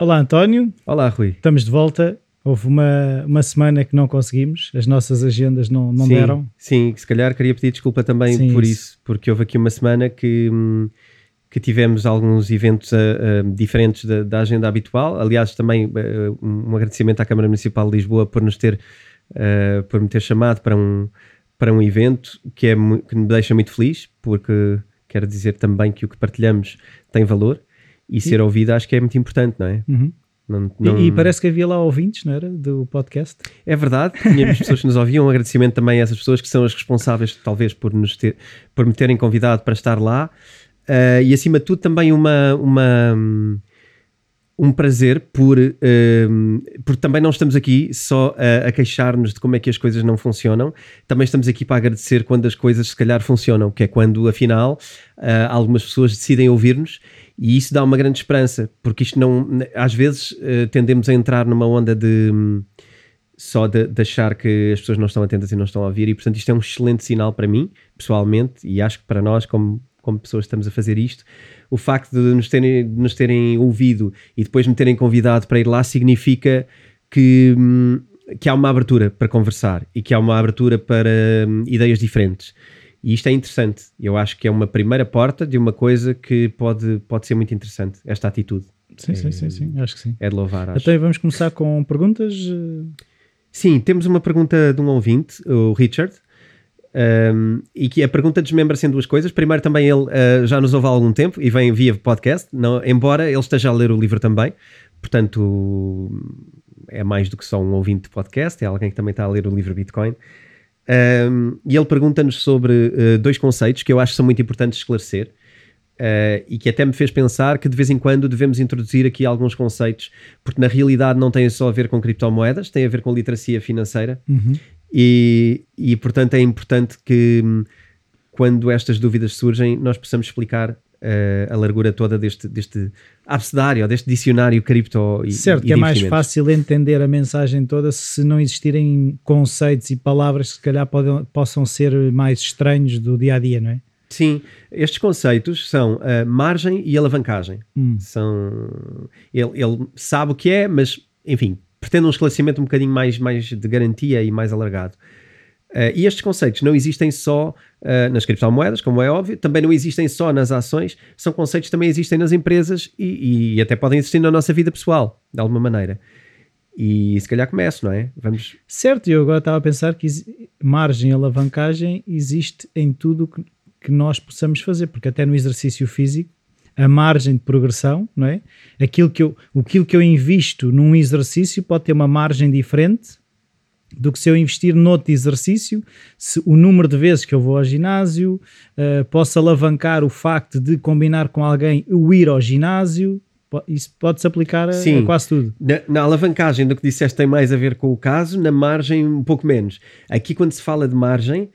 Olá, António. Olá, Rui. Estamos de volta. Houve uma, uma semana que não conseguimos, as nossas agendas não, não sim, deram. Sim, se calhar queria pedir desculpa também Sim, por isso. isso. porque houve aqui uma semana que, hum, que tivemos alguns eventos ah, ah, diferentes da, da agenda habitual. Aliás, também ah, um agradecimento à Câmara Municipal de Lisboa por nos ter, por me ter chamado para um, para um evento que, é, que me deixa muito feliz, porque quero dizer também que o que partilhamos tem valor e ser ouvido acho que é muito importante, não é? Uhum. Não- E- não- E, parece que havia lá ouvintes, não era? Do podcast. É verdade, tínhamos pessoas que nos ouviam. Um agradecimento também a essas pessoas que são as responsáveis, talvez, por, nos ter, por me terem convidado para estar lá. Ah, e acima de tudo, também uma, uma, hum, um prazer por, hum, porque também não estamos aqui só a, a queixar-nos de como é que as coisas não funcionam, também estamos aqui para agradecer quando as coisas se calhar funcionam, que é quando afinal ah, algumas pessoas decidem ouvir-nos e isso dá uma grande esperança, porque isto não, às vezes ah, tendemos a entrar numa onda de hum, só de, de achar que as pessoas não estão atentas e não estão a ouvir, e portanto isto é um excelente sinal para mim, pessoalmente, e acho que para nós, como, como pessoas estamos a fazer isto, o facto de nos, terem, de nos terem ouvido e depois me terem convidado para ir lá significa que, hum, que há uma abertura para conversar e que há uma abertura para hum, ideias diferentes. E isto é interessante. Eu acho que é uma primeira porta de uma coisa que pode, pode ser muito interessante, esta atitude. Sim, sim, sim, sim. Acho que sim. É de louvar, acho. Então vamos começar com perguntas. eh, Sim, temos uma pergunta de um ouvinte, o Richard, um, e que a pergunta desmembra-se em duas coisas. Primeiro, também ele uh, já nos ouve há algum tempo e vem via podcast, não, embora ele esteja a ler o livro também, portanto é mais do que só um ouvinte de podcast, é alguém que também está a ler o livro Bitcoin. Um, e ele pergunta-nos sobre uh, dois conceitos que eu acho que são muito importantes esclarecer. Uh, e que até me fez pensar que de vez em quando devemos introduzir aqui alguns conceitos, porque na realidade não tem só a ver com criptomoedas, tem a ver com literacia financeira uhum. e, e portanto é importante que hum, quando estas dúvidas surgem nós possamos explicar uh, a largura toda deste, deste abecedário, ou deste dicionário cripto e, Certo, e que é mais fácil entender a mensagem toda se não existirem conceitos e palavras que se calhar podem, possam ser mais estranhos do dia a dia, não é? Sim, estes conceitos são a margem e alavancagem. Hum. São, ele, ele sabe o que é, mas enfim, pretende um esclarecimento um bocadinho mais, mais de garantia e mais alargado. Uh, e estes conceitos não existem só uh, nas criptomoedas, como é óbvio, também não existem só nas ações, são conceitos que também existem nas empresas e, e até podem existir na nossa vida pessoal, de alguma maneira. E se calhar começo, não é? Vamos. Certo, eu agora estava a pensar que margem alavancagem existe em tudo que, que nós possamos fazer, porque até no exercício físico, a margem de progressão, não é? Aquilo que eu, aquilo que eu invisto num exercício pode ter uma margem diferente do que se eu investir noutro exercício, se o número de vezes que eu vou ao ginásio, eh, posso alavancar o facto de combinar com alguém o ir ao ginásio, isso pode-se aplicar a, a Sim. quase tudo. Na, na alavancagem do que disseste tem mais a ver com o caso, na margem um pouco menos. Aqui quando se fala de margem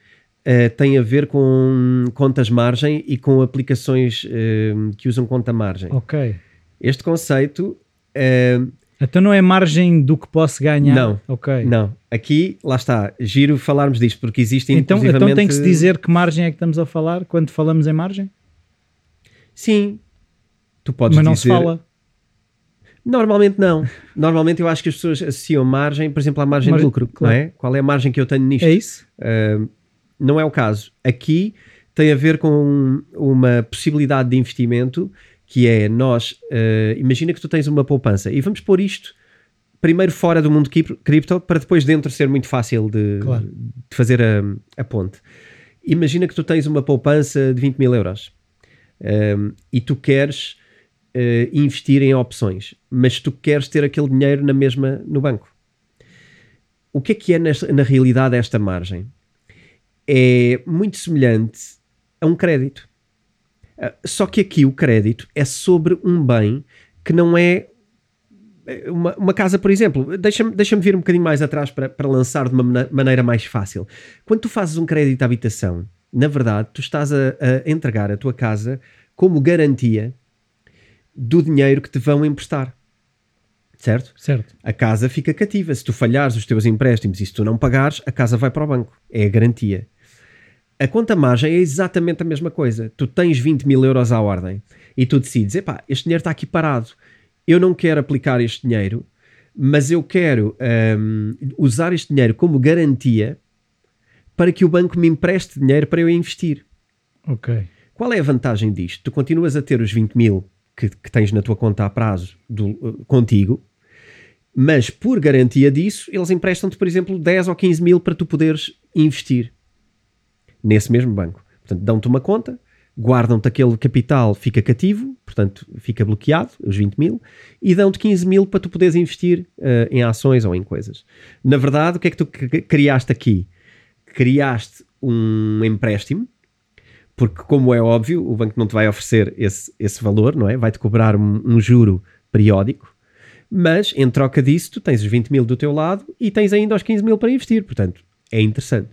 eh, tem a ver com contas margem e com aplicações eh, que usam conta margem. Ok. Este conceito eh, Então não é margem do que posso ganhar? Não. Ok. não, aqui lá está, giro falarmos disto porque existe Então, então inclusivamente- tem que se dizer que margem é que estamos a falar quando falamos em margem? Sim, tu podes Mas não dizer se fala. Normalmente não. Normalmente eu acho que as pessoas associam margem, por exemplo, à margem Margem- de lucro, claro. não é? Qual é a margem que eu tenho nisto? É isso? Uh, não é o caso. Aqui tem a ver com uma possibilidade de investimento que é nós, uh, imagina que tu tens uma poupança e vamos pôr isto primeiro fora do mundo cripto- para depois dentro ser muito fácil de, Claro. de fazer a, a ponte. Imagina que tu tens uma poupança de 20 mil euros um, e tu queres uh, investir em opções, mas tu queres ter aquele dinheiro na mesma no banco. O que é que é nesta- na realidade esta margem? É muito semelhante a um crédito. Uh, Só que aqui o crédito é sobre um bem que não é uma, uma casa, por exemplo, deixa-me deixa vir um bocadinho mais atrás para, para lançar de uma maneira mais fácil. Quando tu fazes um crédito à habitação, na verdade, tu estás a, a entregar a tua casa como garantia do dinheiro que te vão emprestar. Certo? Certo. A casa fica cativa. Se tu falhares os teus empréstimos e se tu não pagares, a casa vai para o banco. É a garantia. A conta margem é exatamente a mesma coisa. Tu tens 20 mil euros à ordem e tu decides: epá, este dinheiro está aqui parado. Eu não quero aplicar este dinheiro, mas eu quero um, usar este dinheiro como garantia para que o banco me empreste dinheiro para eu investir. Ok. Qual é a vantagem disto? Tu continuas a ter os 20 mil que, que tens na tua conta a prazo do, uh, contigo, mas por garantia disso, eles emprestam-te, por exemplo, 10 ou 15 mil para tu poderes investir nesse mesmo banco. Portanto, dão-te uma conta, guardam-te aquele capital, fica cativo, portanto, fica bloqueado, os 20 mil, e dão-te 15 mil para tu poderes investir uh, em ações ou em coisas. Na verdade, o que é que tu criaste aqui? Criaste um empréstimo porque, como é óbvio, o banco não te vai oferecer esse, esse valor, não é? Vai-te cobrar um, um, juro periódico, mas em troca disso, tu tens os 20 mil do teu lado e tens ainda os 15 mil para investir, portanto, é interessante.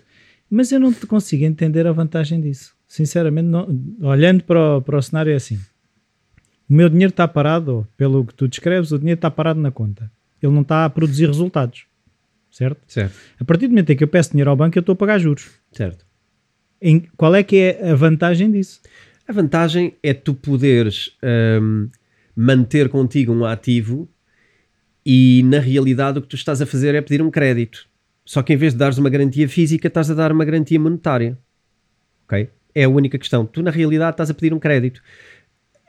Mas eu não te consigo entender a vantagem disso. Sinceramente, não, olhando para o, para o cenário, é assim: o meu dinheiro está parado, pelo que tu descreves, o dinheiro está parado na conta. Ele não está a produzir resultados, certo? Certo. A partir do momento em que eu peço dinheiro ao banco, eu estou a pagar juros. Certo. Em, qual é que é a vantagem disso? A vantagem é tu poderes um, manter contigo um ativo e na realidade o que tu estás a fazer é pedir um crédito. Só que em vez de dares uma garantia física, estás a dar uma garantia monetária. Ok? É a única questão. Tu na realidade estás a pedir um crédito.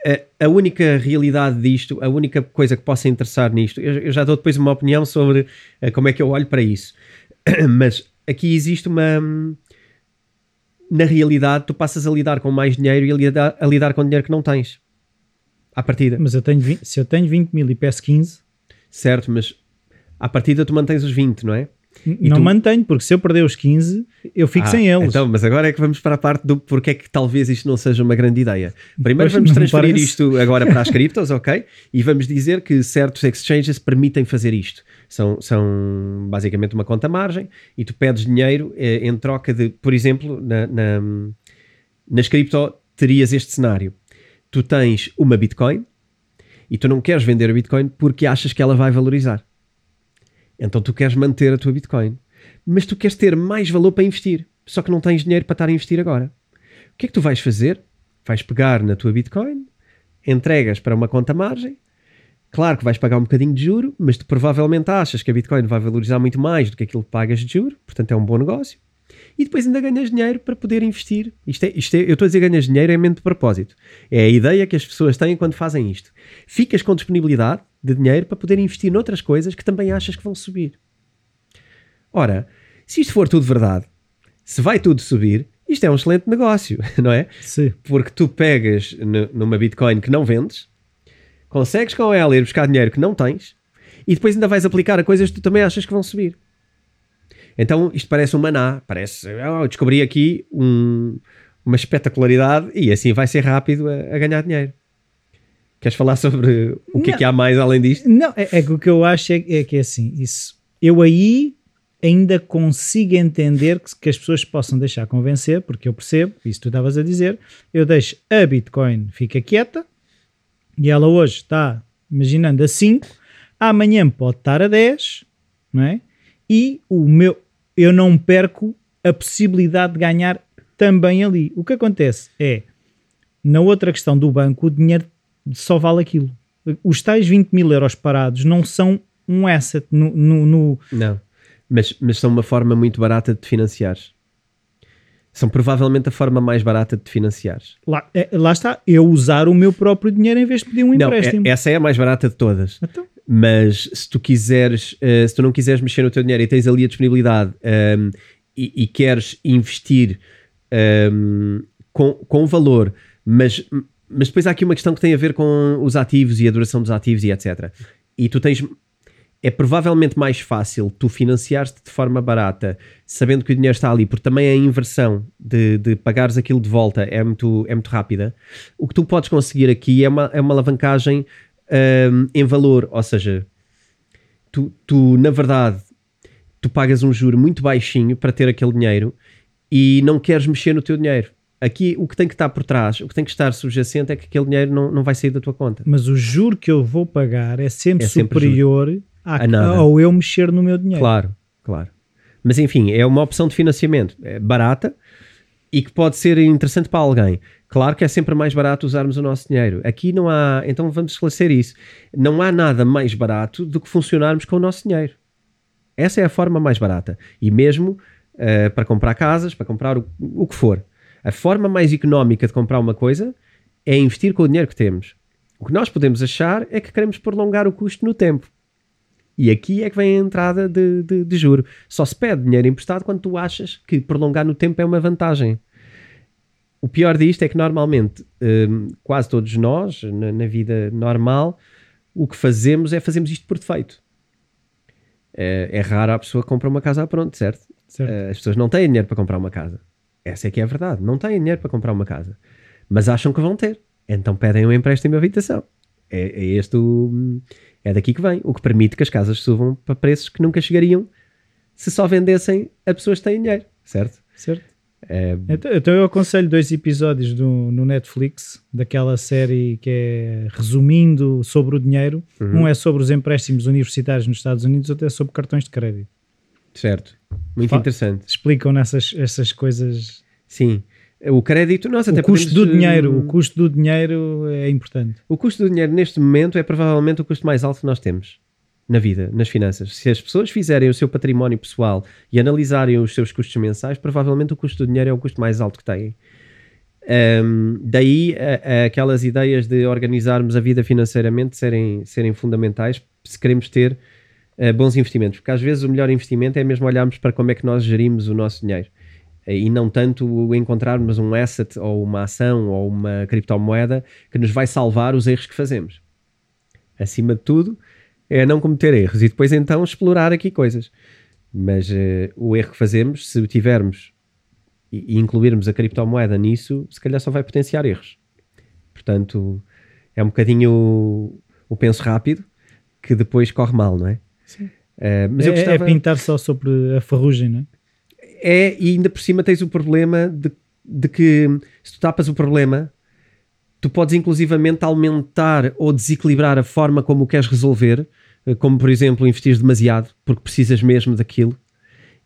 A, a única realidade disto, a única coisa que possa interessar nisto, eu, eu já dou depois uma opinião sobre uh, como é que eu olho para isso. Mas aqui existe uma na realidade tu passas a lidar com mais dinheiro e a lidar, a lidar com dinheiro que não tens. À partida. Mas eu tenho 20, se eu tenho 20 mil e peço 15. Certo, mas à partida tu mantens os 20, não é? E não tu... mantenho, porque se eu perder os 15, eu fico ah, sem eles. Então, mas agora é que vamos para a parte do porque é que talvez isto não seja uma grande ideia. Primeiro pois vamos transferir isto agora para as criptos, ok? E vamos dizer que certos exchanges permitem fazer isto. São, são basicamente uma conta margem e tu pedes dinheiro eh, em troca de, por exemplo, na, na, nas cripto terias este cenário. Tu tens uma Bitcoin e tu não queres vender a Bitcoin porque achas que ela vai valorizar. Então tu queres manter a tua Bitcoin, mas tu queres ter mais valor para investir, só que não tens dinheiro para estar a investir agora. O que é que tu vais fazer? Vais pegar na tua Bitcoin, entregas para uma conta margem. Claro que vais pagar um bocadinho de juro, mas tu provavelmente achas que a Bitcoin vai valorizar muito mais do que aquilo que pagas de juro, portanto é um bom negócio. E depois ainda ganhas dinheiro para poder investir. Isto é, isto é, eu estou a dizer ganhas dinheiro é mente de propósito. É a ideia que as pessoas têm quando fazem isto. Ficas com disponibilidade de dinheiro para poder investir noutras coisas que também achas que vão subir. Ora, se isto for tudo verdade, se vai tudo subir, isto é um excelente negócio, não é? Sim. Porque tu pegas numa Bitcoin que não vendes, consegues com ela ir buscar dinheiro que não tens e depois ainda vais aplicar a coisas que tu também achas que vão subir. Então isto parece um maná, parece, oh, descobri aqui um, uma espetacularidade e assim vai ser rápido a, a ganhar dinheiro. Queres falar sobre o que não, é que há mais além disto? Não, é, é que o que eu acho é, é, que é assim, isso, eu aí ainda consigo entender que, que, as pessoas possam deixar convencer, porque eu percebo, isso tu estavas a dizer, eu deixo a Bitcoin fica quieta e ela hoje está, imaginando, a 5, amanhã pode estar a 10, não é? E o meu, eu não perco a possibilidade de ganhar também ali. O que acontece é, na outra questão do banco, o dinheiro só vale aquilo. Os tais 20 mil euros parados não são um asset no. no, no... Não, mas, mas são uma forma muito barata de te financiar. São provavelmente a forma mais barata de te financiar. Lá, é, lá está, eu usar o meu próprio dinheiro em vez de pedir um não, empréstimo. É, essa é a mais barata de todas. Então? Mas se tu quiseres, uh, se tu não quiseres mexer no teu dinheiro e tens ali a disponibilidade um, ehm, e, e, queres investir um, ehm, com, com valor, mas mas depois há aqui uma questão que tem a ver com os ativos e a duração dos ativos e etc. E tu tens. É provavelmente mais fácil tu financiares-te de forma barata, sabendo que o dinheiro está ali, porque também a inversão de, de pagares aquilo de volta é muito, é muito rápida. O que tu podes conseguir aqui é uma, é uma alavancagem um, em valor, ou seja, tu, tu, na verdade, tu pagas um juro muito baixinho para ter aquele dinheiro e não queres mexer no teu dinheiro. Aqui o que tem que estar por trás, o que tem que estar subjacente é que aquele dinheiro não, não vai sair da tua conta. Mas o juro que eu vou pagar é sempre, É sempre superior à- ao eu mexer no meu dinheiro. Claro, claro. Mas enfim, é uma opção de financiamento é barata e que pode ser interessante para alguém. Claro que é sempre mais barato usarmos o nosso dinheiro. Aqui não há, então vamos esclarecer isso. Não há nada mais barato do que funcionarmos com o nosso dinheiro. Essa é a forma mais barata. E mesmo eh, para comprar casas, para comprar o, o que for. A forma mais económica de comprar uma coisa é investir com o dinheiro que temos. O que nós podemos achar é que queremos prolongar o custo no tempo. E aqui é que vem a entrada de, de, de juro. Só se pede dinheiro emprestado quando tu achas que prolongar no tempo é uma vantagem. O pior disto é que normalmente, hum, quase todos nós, na, na vida normal, o que fazemos é fazemos isto por defeito. É, é raro a pessoa que compra uma casa à pronto, certo? Certo. Eh, As pessoas não têm dinheiro para comprar uma casa. Essa é que é a verdade. Não têm dinheiro para comprar uma casa. Mas acham que vão ter. Então pedem um empréstimo de habitação. É, é este o, É daqui que vem. O que permite que as casas subam para preços que nunca chegariam se só vendessem a pessoas que têm dinheiro. Certo? certo? É, Então, então eu aconselho dois episódios do, no Netflix daquela série que é resumindo sobre o dinheiro. Uhum. Um é sobre os empréstimos universitários nos Estados Unidos, outro é sobre cartões de crédito. certo. Muito interessante. Explicam nessas essas coisas. Sim. O crédito, nós até o custo podemos, do dinheiro, hum, o custo do dinheiro é importante. O custo do dinheiro neste momento é provavelmente o custo mais alto que nós temos na vida, nas finanças. Se as pessoas fizerem o seu património pessoal e analisarem os seus custos mensais, provavelmente o custo do dinheiro é o custo mais alto que têm. Ahm, daí a- a- aquelas ideias de organizarmos a vida financeiramente serem, serem fundamentais se queremos ter eh, bons investimentos, porque às vezes o melhor investimento é mesmo olharmos para como é que nós gerimos o nosso dinheiro Eh, e não tanto encontrarmos um asset ou uma ação ou uma criptomoeda que nos vai salvar os erros que fazemos. Acima de tudo, é não cometer erros e depois então explorar aqui coisas. Mas eh, o erro que fazemos, se o tivermos e, e incluirmos a criptomoeda nisso, se calhar só vai potenciar erros. Portanto, é um bocadinho o, o penso rápido que depois corre mal, não é? Sim. Eh, mas é, eu gostava... é pintar só sobre a ferrugem, não é? É, e ainda por cima tens o problema de, de que se tu tapas o problema, tu podes inclusivamente aumentar ou desequilibrar a forma como o queres resolver, como por exemplo investir demasiado, porque precisas mesmo daquilo,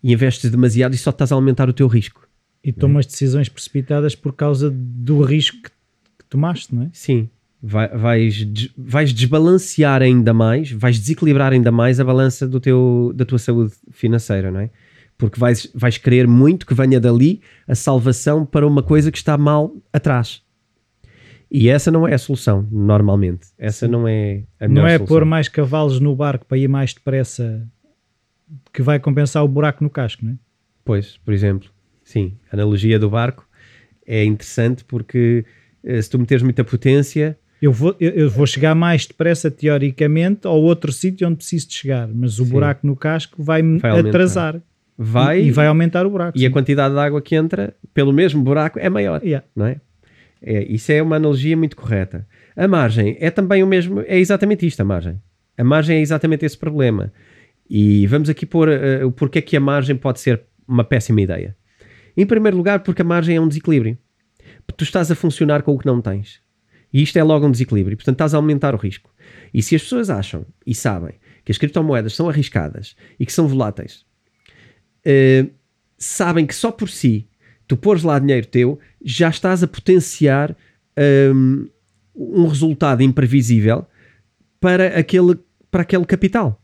e investes demasiado e só estás a aumentar o teu risco. E tomas decisões precipitadas por causa do risco que, que tomaste, não é? Sim, vai- vais, vais desbalancear ainda mais, vais desequilibrar ainda mais a balança do teu, da tua saúde financeira, não é? Porque vais, vais querer muito que venha dali a salvação para uma coisa que está mal atrás. E essa não é a solução, normalmente. Essa não é a melhor Não é solução. pôr mais cavalos no barco para ir mais depressa que vai compensar o buraco no casco, não é? Pois, por exemplo, sim, a analogia do barco é interessante porque eh, se tu meteres muita potência, Eu vou, eu, vou chegar mais depressa, teoricamente, ao outro sítio onde preciso de chegar, mas o Sim. buraco no casco vai-me Vai atrasar vai e, e vai aumentar o buraco. e a sim. quantidade de água que entra pelo mesmo buraco é maior. Yeah. não é? É, isso é uma analogia muito correta. A margem é também o mesmo, é exatamente isto a margem. A margem é exatamente esse problema. E vamos aqui pôr eh, o porquê que a margem pode ser uma péssima ideia. Em primeiro lugar, porque a margem é um desequilíbrio. Tu estás a funcionar com o que não tens. E isto é logo um desequilíbrio. Portanto, estás a aumentar o risco. E se as pessoas acham e sabem que as criptomoedas são arriscadas e que são voláteis, eh, sabem que só por si tu pôres lá dinheiro teu, já estás a potenciar hum, um resultado imprevisível para aquele, para aquele capital.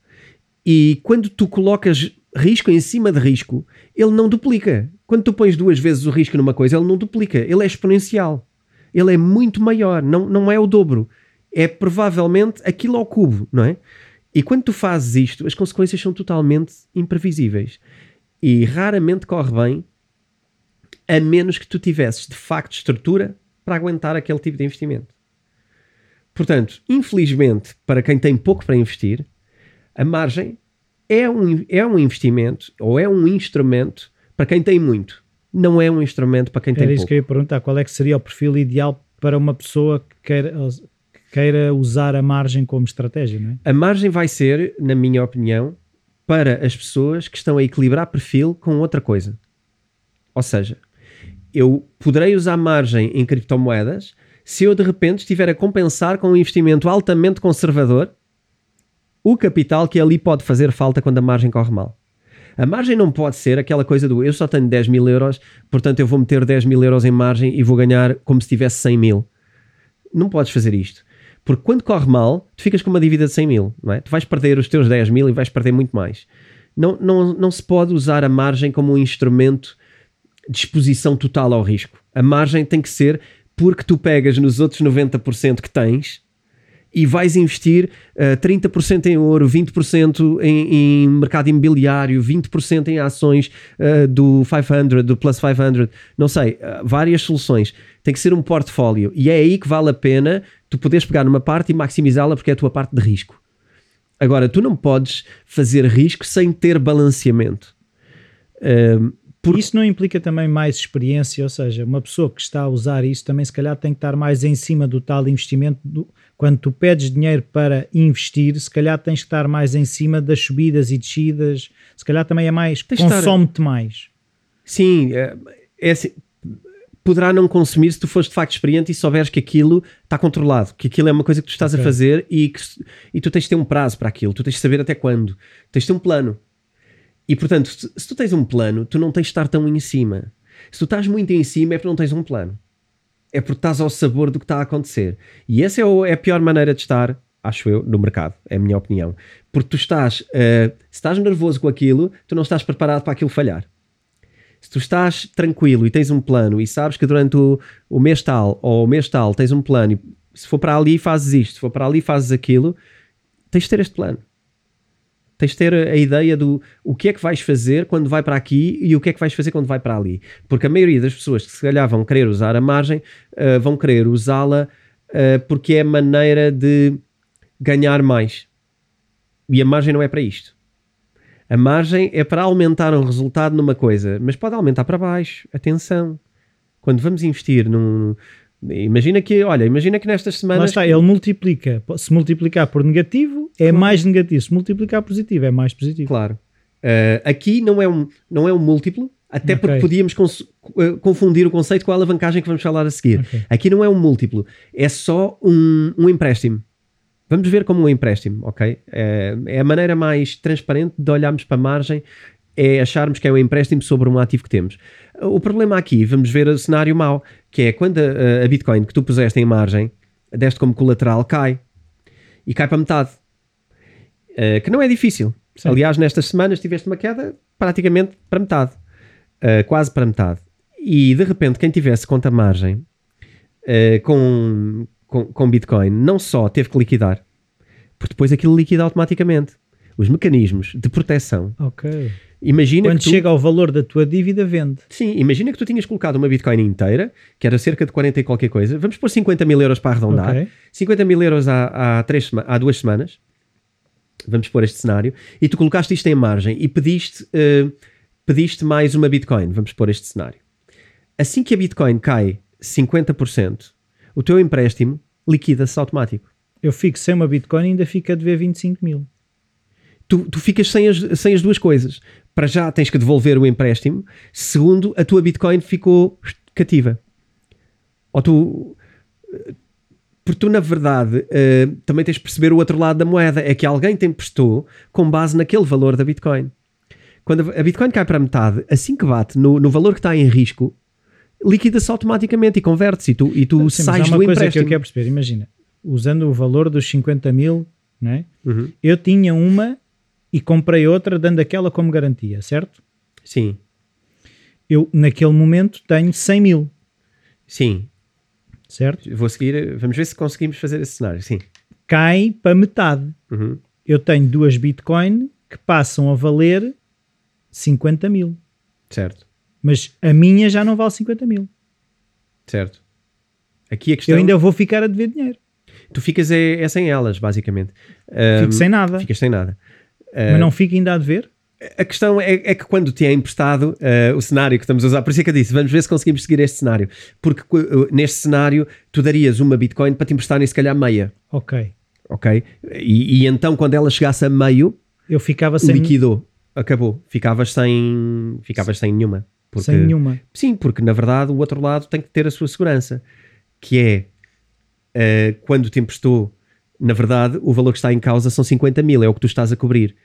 E quando tu colocas risco em cima de risco, ele não duplica. Quando tu pões duas vezes o risco numa coisa, ele não duplica, ele é exponencial. Ele é muito maior, não, não é o dobro. É provavelmente aquilo ao cubo, não é? E quando tu fazes isto, as consequências são totalmente imprevisíveis. E raramente corre bem a menos que tu tivesses de facto estrutura para aguentar aquele tipo de investimento. Portanto, infelizmente, para quem tem pouco para investir, a margem é um, é um investimento ou é um instrumento para quem tem muito. Não é um instrumento para quem Era tem isso pouco. que eu ia perguntar. Qual é que seria o perfil ideal para uma pessoa que queira, queira usar a margem como estratégia, não é? A margem vai ser, na minha opinião, para as pessoas que estão a equilibrar perfil com outra coisa. Ou seja, eu poderei usar margem em criptomoedas se eu de repente estiver a compensar com um investimento altamente conservador o capital que ali pode fazer falta quando a margem corre mal. A margem não pode ser aquela coisa do eu só tenho 10 mil euros, portanto eu vou meter 10 mil euros em margem e vou ganhar como se tivesse 100 mil. Não podes fazer isto. Porque quando corre mal, tu ficas com uma dívida de 100 mil, não é? Tu vais perder os teus 10 mil e vais perder muito mais. Não, não, não se pode usar a margem como um instrumento de exposição total ao risco. A margem tem que ser porque tu pegas nos outros 90% que tens e vais investir uh, 30% em ouro, 20% em, em mercado imobiliário, 20% em ações uh, do 500, do Plus 500, não sei, uh, várias soluções. Tem que ser um portfólio e é aí que vale a pena tu poderes pegar numa parte e maximizá-la porque é a tua parte de risco. Agora, tu não podes fazer risco sem ter balanceamento. Uh, porque... Isso não implica também mais experiência, ou seja, uma pessoa que está a usar isso também se calhar tem que estar mais em cima do tal investimento. Do... Quando tu pedes dinheiro para investir, se calhar tens que estar mais em cima das subidas e descidas, se calhar também é mais, consome-te estar... mais. Sim, é, é assim, poderá não consumir se tu fores de facto experiente e souberes que aquilo está controlado, que aquilo é uma coisa que tu estás okay. a fazer e, que, e tu tens de ter um prazo para aquilo, tu tens de saber até quando, tens de ter um plano. E portanto, se, tu tens um plano, tu não tens de estar tão em cima. Se tu estás muito em cima é porque não tens um plano. É porque estás ao sabor do que está a acontecer. E essa é, é a pior maneira de estar, acho eu, no mercado. É a minha opinião. Porque tu estás, uh, se estás nervoso com aquilo, tu não estás preparado para aquilo falhar. Se tu estás tranquilo e tens um plano e sabes que durante o, o mês tal ou o mês tal tens um plano e se for para ali fazes isto, se for para ali fazes aquilo, tens de ter este plano. Tens de ter a ideia do o que é que vais fazer quando vai para aqui e o que é que vais fazer quando vai para ali. Porque a maioria das pessoas que se calhar vão querer usar a margem uh, vão querer usá-la uh, porque é maneira de ganhar mais. E a margem não é para isto. A margem é para aumentar um resultado numa coisa, mas pode aumentar para baixo. Atenção. Quando vamos investir num, Imagina que, olha, imagina que nestas semanas. Lá está, ele multiplica. Se multiplicar por negativo, é claro. mais negativo. Se multiplicar positivo, é mais positivo. Claro. Uh, aqui não é, um, não é um múltiplo, até okay. porque podíamos uh, confundir o conceito com a alavancagem que vamos falar a seguir. Okay. Aqui não é um múltiplo, é só um, um empréstimo. Vamos ver como um empréstimo, ok? É, é a maneira mais transparente de olharmos para a margem, é acharmos que é um empréstimo sobre um ativo que temos. O problema aqui, vamos ver o cenário mau, que é quando a, a Bitcoin que tu puseste em margem, deste como colateral, cai. E cai para metade. Uh, que não é difícil. Sim. Aliás, nestas semanas tiveste uma queda praticamente para metade. Uh, quase para metade. E de repente, quem tivesse conta margem uh, com, com, com Bitcoin, não só teve que liquidar, porque depois aquilo liquida automaticamente. Os mecanismos de proteção. Ok Imagina Quando tu, chega ao valor da tua dívida, vende. Sim, imagina que tu tinhas colocado uma Bitcoin inteira, que era cerca de 40 e qualquer coisa. Vamos pôr 50 mil euros para arredondar. Okay. 50 mil euros há, há, três, há duas semanas. Vamos pôr este cenário. E tu colocaste isto em margem e pediste, uh, pediste mais uma Bitcoin. Vamos pôr este cenário. Assim que a Bitcoin cai 50%, o teu empréstimo liquida-se automático. Eu fico sem uma Bitcoin e ainda fico a dever 25 mil. Tu, tu ficas sem as, sem as duas coisas para já tens que devolver o empréstimo. Segundo, a tua Bitcoin ficou cativa. Ou tu. Porque tu, na verdade, uh, também tens de perceber o outro lado da moeda. É que alguém te emprestou com base naquele valor da Bitcoin. Quando a Bitcoin cai para metade, assim que bate no, no valor que está em risco, liquida-se automaticamente e converte-se e tu, e tu Sim, sais mas há uma coisa que eu quero perceber. Imagina, usando o valor dos 50 mil, não é? Uhum. eu tinha uma e comprei outra dando aquela como garantia, certo? Sim. Eu, naquele momento, tenho 100 mil. Sim. Certo? Vou seguir, vamos ver se conseguimos fazer esse cenário, sim. Cai para metade. Uhum. Eu tenho duas Bitcoin que passam a valer 50 mil. Certo. Mas a minha já não vale 50 mil. Certo. Aqui a questão... Eu ainda vou ficar a dever dinheiro. Tu ficas é, é sem elas, basicamente. Fico um, sem nada. Ficas sem nada. Mas não fica ainda a dever? A questão é, é que quando te é emprestado uh, o cenário que estamos a usar, por isso é que eu disse, vamos ver se conseguimos seguir este cenário. Porque uh, neste cenário tu darias uma Bitcoin para te emprestarem se calhar meia. Ok. Ok? E, e então quando ela chegasse a meio, Eu ficava sem, liquidou. Acabou. Ficavas sem, ficavas sem nenhuma. Porque, sem nenhuma. Sim, porque na verdade o outro lado tem que ter a sua segurança. Que é uh, quando te emprestou, na verdade, o valor que está em causa são 50 mil, é o que tu estás a cobrir.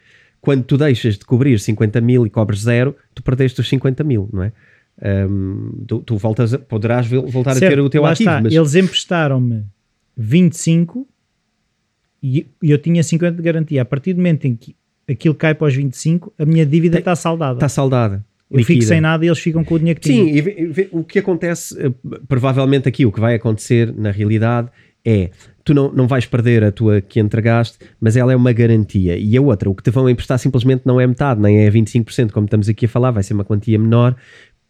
Quando tu deixas de cobrir 50 mil e cobres zero, tu perdeste os 50 mil, não é? Um, tu, tu voltas poderás vol- voltar a ter Certo, o teu ativo, mas Eles emprestaram-me 25 e eu tinha 50 de garantia. A partir do momento em que aquilo cai para os 25, a minha dívida está saldada. está saldada. eu fico líquida. sem nada e eles ficam com o dinheiro que tinham. Sim, e vê- vê- o que acontece, eh, provavelmente aqui, o que vai acontecer na realidade é tu não, não vais perder a tua que entregaste, mas ela é uma garantia. E a outra, o que te vão emprestar simplesmente não é metade, nem é 25%, como estamos aqui a falar, vai ser uma quantia menor,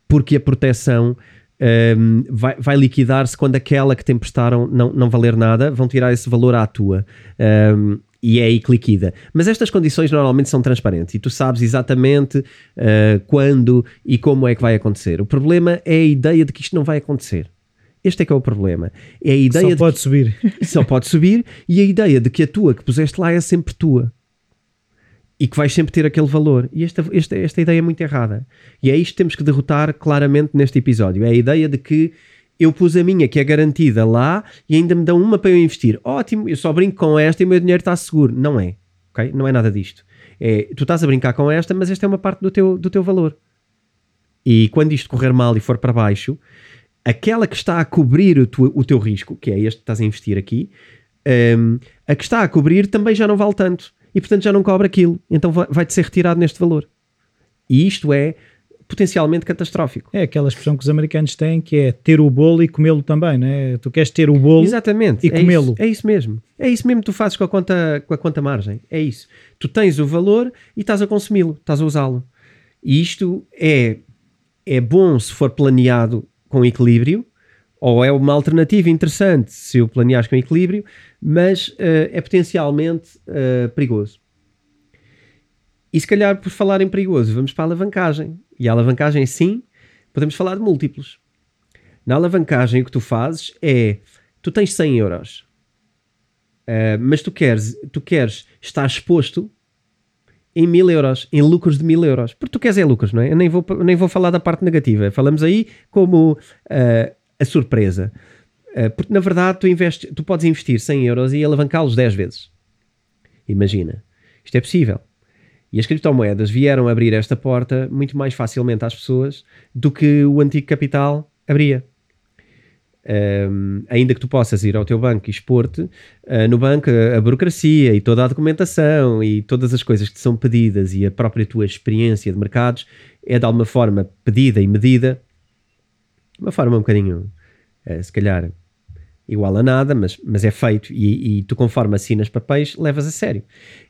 porque a proteção ehm, vai, vai liquidar-se quando aquela que te emprestaram não, não valer nada, vão tirar esse valor à tua. Ehm, e é aí que liquida. Mas estas condições normalmente são transparentes e tu sabes exatamente eh, quando e como é que vai acontecer. O problema é a ideia de que isto não vai acontecer. Este é que é o problema. É a ideia Só de pode subir. que só pode subir e a ideia de que a tua que puseste lá é sempre tua. E que vais sempre ter aquele valor. E esta, esta, esta ideia é muito errada. E é isto que temos que derrotar claramente neste episódio. É a ideia de que eu pus a minha, que é garantida lá, e ainda me dão uma para eu investir. Ótimo, eu só brinco com esta e o meu dinheiro está seguro. Não é. ok? Não é nada disto. É, tu estás a brincar com esta, mas esta é uma parte do teu, do teu valor. E quando isto correr mal e for para baixo, aquela que está a cobrir o, tu- o teu risco, que é este que estás a investir aqui, hum, a que está a cobrir também já não vale tanto. E portanto já não cobra aquilo. Então vai- vai-te ser retirado neste valor. E isto é potencialmente catastrófico. É aquela expressão que os americanos têm que é ter o bolo e comê-lo também, não é? Tu queres ter o bolo Exatamente. e é comê-lo. É isso mesmo. É isso mesmo que tu fazes com a conta, com a conta margem. É isso. Tu tens o valor e estás a consumi-lo, estás a usá-lo. E isto é, é bom se for planeado com equilíbrio, ou é uma alternativa interessante se o planeares com equilíbrio, mas eh, é potencialmente eh, perigoso. E se calhar, por falar em perigoso, vamos para a alavancagem. E a alavancagem, sim, podemos falar de múltiplos. Na alavancagem, o que tu fazes é: tu tens 100 euros, eh, mas tu queres, tu queres estar exposto em 1000 euros, em lucros de 1000 euros. Porque tu queres é lucros, não é? Eu nem vou, nem vou falar da parte negativa. Falamos aí como eh, a surpresa. Eh, porque na verdade tu, investes, tu podes investir 100 euros e alavancá-los 10 vezes. Imagina. Isto é possível. E as criptomoedas vieram abrir esta porta muito mais facilmente às pessoas do que o antigo capital abria. Um, ainda que tu possas ir ao teu banco e expor-te, uh, no banco a, burocracia e toda a documentação e todas as coisas que são pedidas e a própria tua experiência de mercados é de alguma forma pedida e medida de uma forma um bocadinho, uh, se calhar, igual a nada, mas, mas é feito e, e tu conforme assinas papéis levas a sério.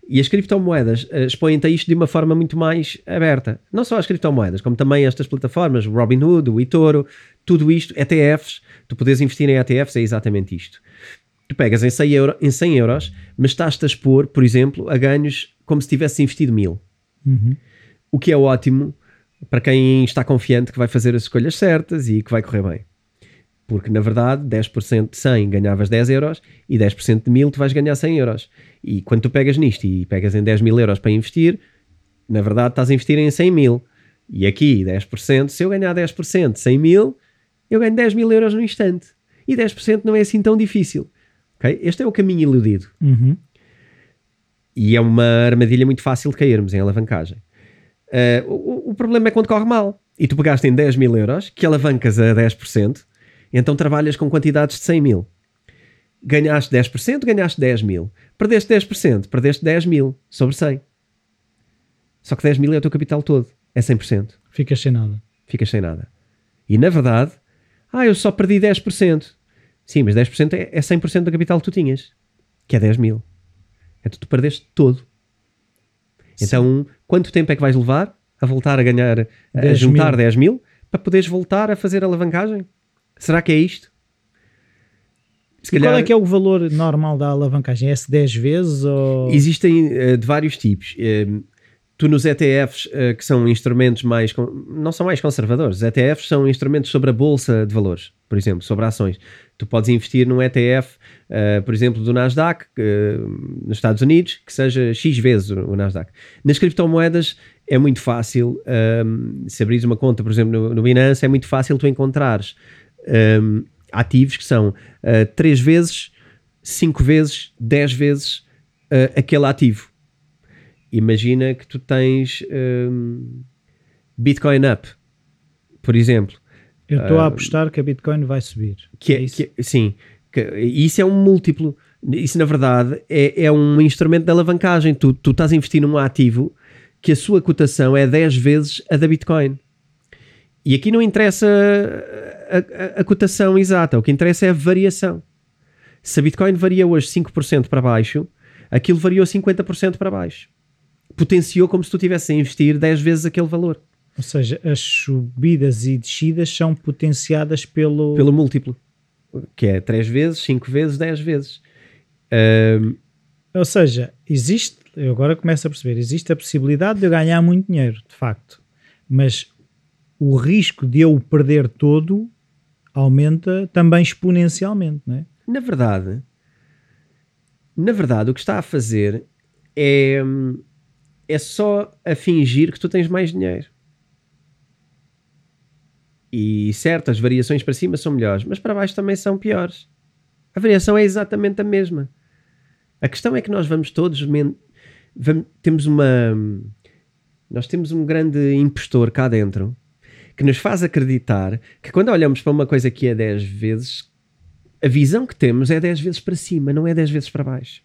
E as criptomoedas uh, expõem-te a isto de uma forma muito mais aberta. Não só as criptomoedas, como também estas plataformas, o Robinhood, o eToro, tudo isto, ETFs, tu podes investir em ETFs, é exatamente isto. Tu pegas em 100, euro, em 100 euros, mas estás-te a expor, por exemplo, a ganhos como se tivesse investido mil. Uhum. O que é ótimo para quem está confiante que vai fazer as escolhas certas e que vai correr bem. Porque, na verdade, 10% de 100 ganhavas 10 euros e 10% de 1000 tu vais ganhar 100 euros. E quando tu pegas nisto e pegas em 10 mil euros para investir, na verdade estás a investir em 100 mil. E aqui 10%, se eu ganhar 10% de 100 mil, eu ganho 10 mil euros no instante. E 10% não é assim tão difícil. ok? Este é o caminho iludido. Uhum. E é uma armadilha muito fácil de cairmos em alavancagem. Ah, o, o problema é quando corre mal. E tu pegaste em 10 mil euros, que alavancas a 10%, então trabalhas com quantidades de 100 mil. Ganhaste 10%, ganhaste 10 mil. Perdeste 10%, perdeste 10 mil sobre 100. Só que 10 mil é o teu capital todo. É 100%. Ficas sem nada. Ficas sem nada. E na verdade, ah, eu só perdi 10%. Sim, mas 10% é, é 100% do capital que tu tinhas, que é 10 mil. Então tu perdeste todo. Então, quanto tempo é que vais levar a voltar a ganhar, a 10 juntar mil. 10 mil para poderes voltar a fazer alavancagem? Será que é isto? E qual é que é o valor normal da alavancagem? É-se 10 vezes ou... Existem eh, de vários tipos. Eh, tu nos ETFs, uh, que são instrumentos mais. não são mais conservadores, os ETFs são instrumentos sobre a bolsa de valores, por exemplo, sobre ações. Tu podes investir num ETF, uh, por exemplo, do Nasdaq, uh, nos Estados Unidos, que seja X vezes o, Nasdaq. Nas criptomoedas é muito fácil, se abris uma conta, por exemplo, no, Binance, é muito fácil tu encontrares ativos que são uh, 3 vezes, 5 vezes, 10 vezes aquele ativo. Imagina que tu tens um, Bitcoin Up, por exemplo. Eu estou a apostar que a Bitcoin vai subir. Que é, é isso? Que, sim, que, isso é um múltiplo. Isso, na verdade, é, é um instrumento de alavancagem. Tu, tu estás a investir num ativo que a sua cotação é 10 vezes a da Bitcoin. E aqui não interessa a, a, a, cotação exata, o que interessa é a variação. Se a Bitcoin varia hoje 5% para baixo, aquilo variou 50% para baixo. Potenciou como se tu estivesse a investir 10 vezes aquele valor. Ou seja, as subidas e descidas são potenciadas pelo... Pelo múltiplo. Que é 3 vezes, 5 vezes, 10 vezes. Um... Ou seja, existe, eu agora começo a perceber, existe a possibilidade de eu ganhar muito dinheiro, de facto. Mas o risco de eu o perder todo aumenta também exponencialmente, não é? Na verdade, na verdade, o que está a fazer é, é só a fingir que tu tens mais dinheiro. E certas variações para cima são melhores, mas para baixo também são piores. A variação é exatamente a mesma. A questão é que nós vamos todos. Vamos, temos uma. Nós temos um grande impostor cá dentro que nos faz acreditar que quando olhamos para uma coisa que é 10 vezes, a visão que temos é 10 vezes para cima, não é 10 vezes para baixo.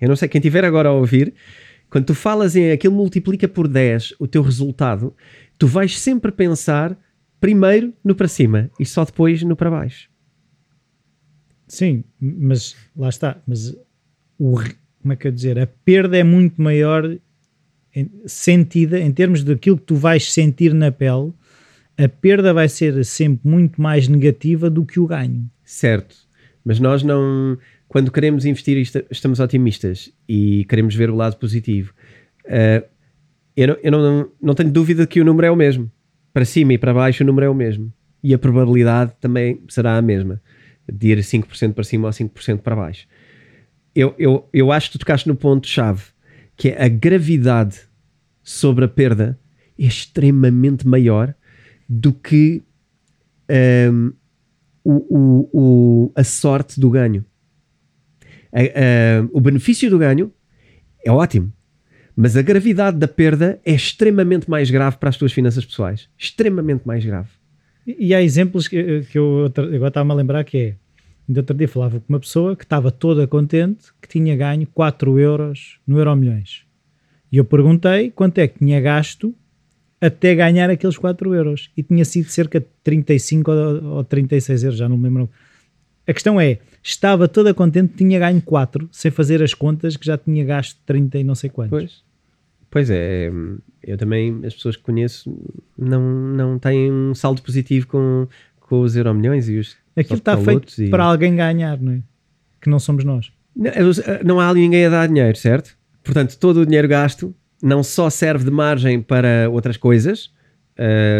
Eu não sei, quem estiver agora a ouvir, quando tu falas em aquilo multiplica por 10 o teu resultado, tu vais sempre pensar primeiro no para cima e só depois no para baixo. Sim, mas lá está. Mas o, como é que eu dizer? A perda é muito maior sentida, em termos daquilo que tu vais sentir na pele, a perda vai ser sempre muito mais negativa do que o ganho. Certo, mas nós não, quando queremos investir, estamos otimistas e queremos ver o lado positivo. Uh, eu, não, eu não, não tenho dúvida que o número é o mesmo. Para cima e para baixo o número é o mesmo. E a probabilidade também será a mesma. De ir 5% para cima ou 5% para baixo. Eu, eu, eu acho que tu tocaste no ponto-chave que é a gravidade sobre a perda é extremamente maior do que um, o, o, o, a sorte do ganho. A, a, o benefício do ganho é ótimo, mas a gravidade da perda é extremamente mais grave para as tuas finanças pessoais. Extremamente mais grave. E, e há exemplos que, que eu agora estava-me a lembrar que é Ainda outro dia falava com uma pessoa que estava toda contente que tinha ganho 4 euros no Euro Milhões. E eu perguntei quanto é que tinha gasto até ganhar aqueles 4 euros. E tinha sido cerca de 35 ou 36 euros, já não me lembro. A questão é, estava toda contente que tinha ganho 4, sem fazer as contas que já tinha gasto 30 e não sei quantos. Pois, pois é, eu também, as pessoas que conheço não, não têm um saldo positivo com, com os euro milhões e os Aquilo está feito e... para alguém ganhar, não é? Que não somos nós. Não, não há ninguém a dar dinheiro, certo? Portanto, todo o dinheiro gasto não só serve de margem para outras coisas,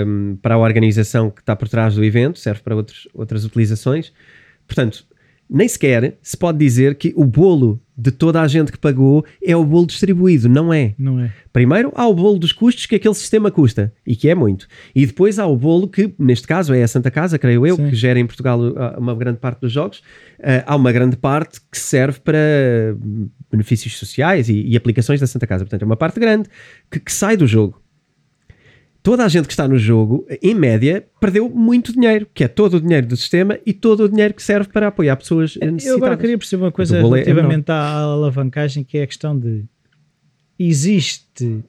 um, para a organização que está por trás do evento, serve para outros, outras utilizações. Portanto, nem sequer se pode dizer que o bolo de toda a gente que pagou é o bolo distribuído, não é? Não é. Primeiro há o bolo dos custos que aquele sistema custa, e que é muito. E depois há o bolo que, neste caso, é a Santa Casa, creio eu, Sim. que gera em Portugal uh, uma grande parte dos jogos. Uh, há uma grande parte que serve para benefícios sociais e, e, aplicações da Santa Casa. Portanto, é uma parte grande que, que sai do jogo toda a gente que está no jogo, em média, perdeu muito dinheiro, que é todo o dinheiro do sistema e todo o dinheiro que serve para apoiar pessoas necessitadas. Eu agora queria perceber uma coisa é relativamente é à alavancagem, que é a questão de existe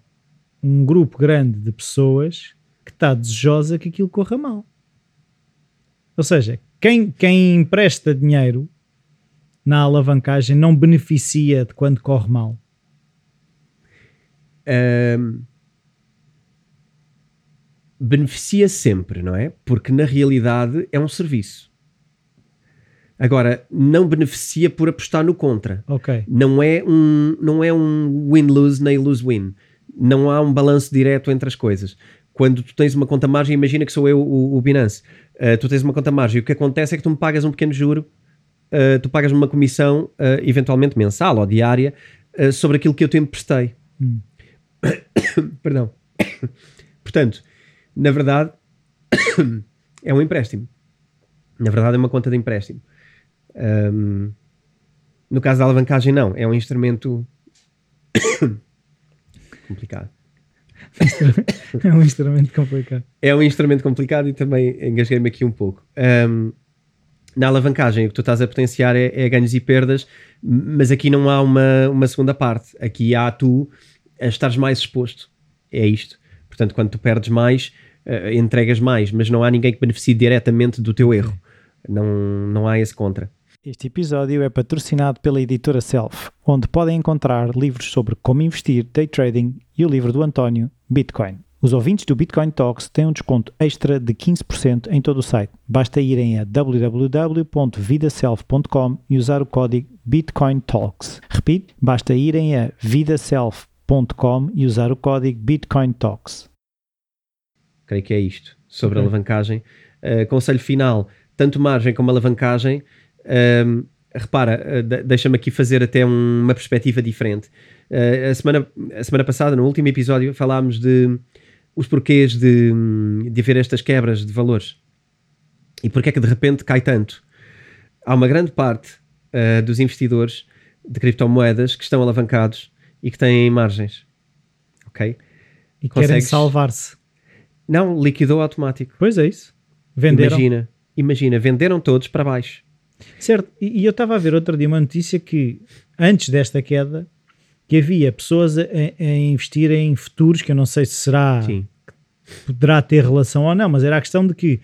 um grupo grande de pessoas que está desejosa que aquilo corra mal. Ou seja, quem, quem empresta dinheiro na alavancagem não beneficia de quando corre mal. Um beneficia sempre, não é? Porque na realidade é um serviço. Agora, não beneficia por apostar no contra. Ok. Não é um, não é um win-lose nem lose-win. Não há um balanço direto entre as coisas. Quando tu tens uma conta margem, imagina que sou eu o, o Binance. Uh, tu tens uma conta margem e o que acontece é que tu me pagas um pequeno juro, uh, tu pagas uma comissão, uh, eventualmente mensal ou diária, sobre aquilo que eu te emprestei. Hum. Perdão. Portanto, na verdade, é um empréstimo. Na verdade, é uma conta de empréstimo. Um, no caso da alavancagem, não. É um instrumento complicado. é um instrumento complicado. É um instrumento complicado e também engasguei-me aqui um pouco. Um, na alavancagem, o que tu estás a potenciar é, é, ganhos e perdas, mas aqui não há uma, uma segunda parte. Aqui há tu a estares mais exposto. É isto. Portanto, quando tu perdes mais, uh, entregas mais, mas não há ninguém que beneficie diretamente do teu erro. Não, não há esse contra. Este episódio é patrocinado pela editora Self, onde podem encontrar livros sobre como investir, day trading e o livro do António, Bitcoin. Os ouvintes do Bitcoin Talks têm um desconto extra de 15% em todo o site. Basta irem a www.vidaself.com e usar o código Bitcoin Talks. Repito, basta irem a vidaself.com e usar o código Bitcoin Talks. Creio que é isto sobre okay. alavancagem. Uh, conselho final: tanto margem como alavancagem um, repara, uh, deixa-me aqui fazer até um, uma perspectiva diferente. Uh, a, semana, a semana passada, no último episódio, falámos de os porquês de, de haver estas quebras de valores e porque é que de repente cai tanto. Há uma grande parte uh, dos investidores de criptomoedas que estão alavancados e que têm margens. Ok? E Consegues... querem salvar-se. Não, liquidou automático. Pois é isso. Venderam. Imagina, imagina, venderam todos para baixo. Certo, e, e eu estava a ver outro dia uma notícia que antes desta queda que havia pessoas a, a, investir em futuros que eu não sei se será Sim. poderá ter relação ou não, mas era a questão de que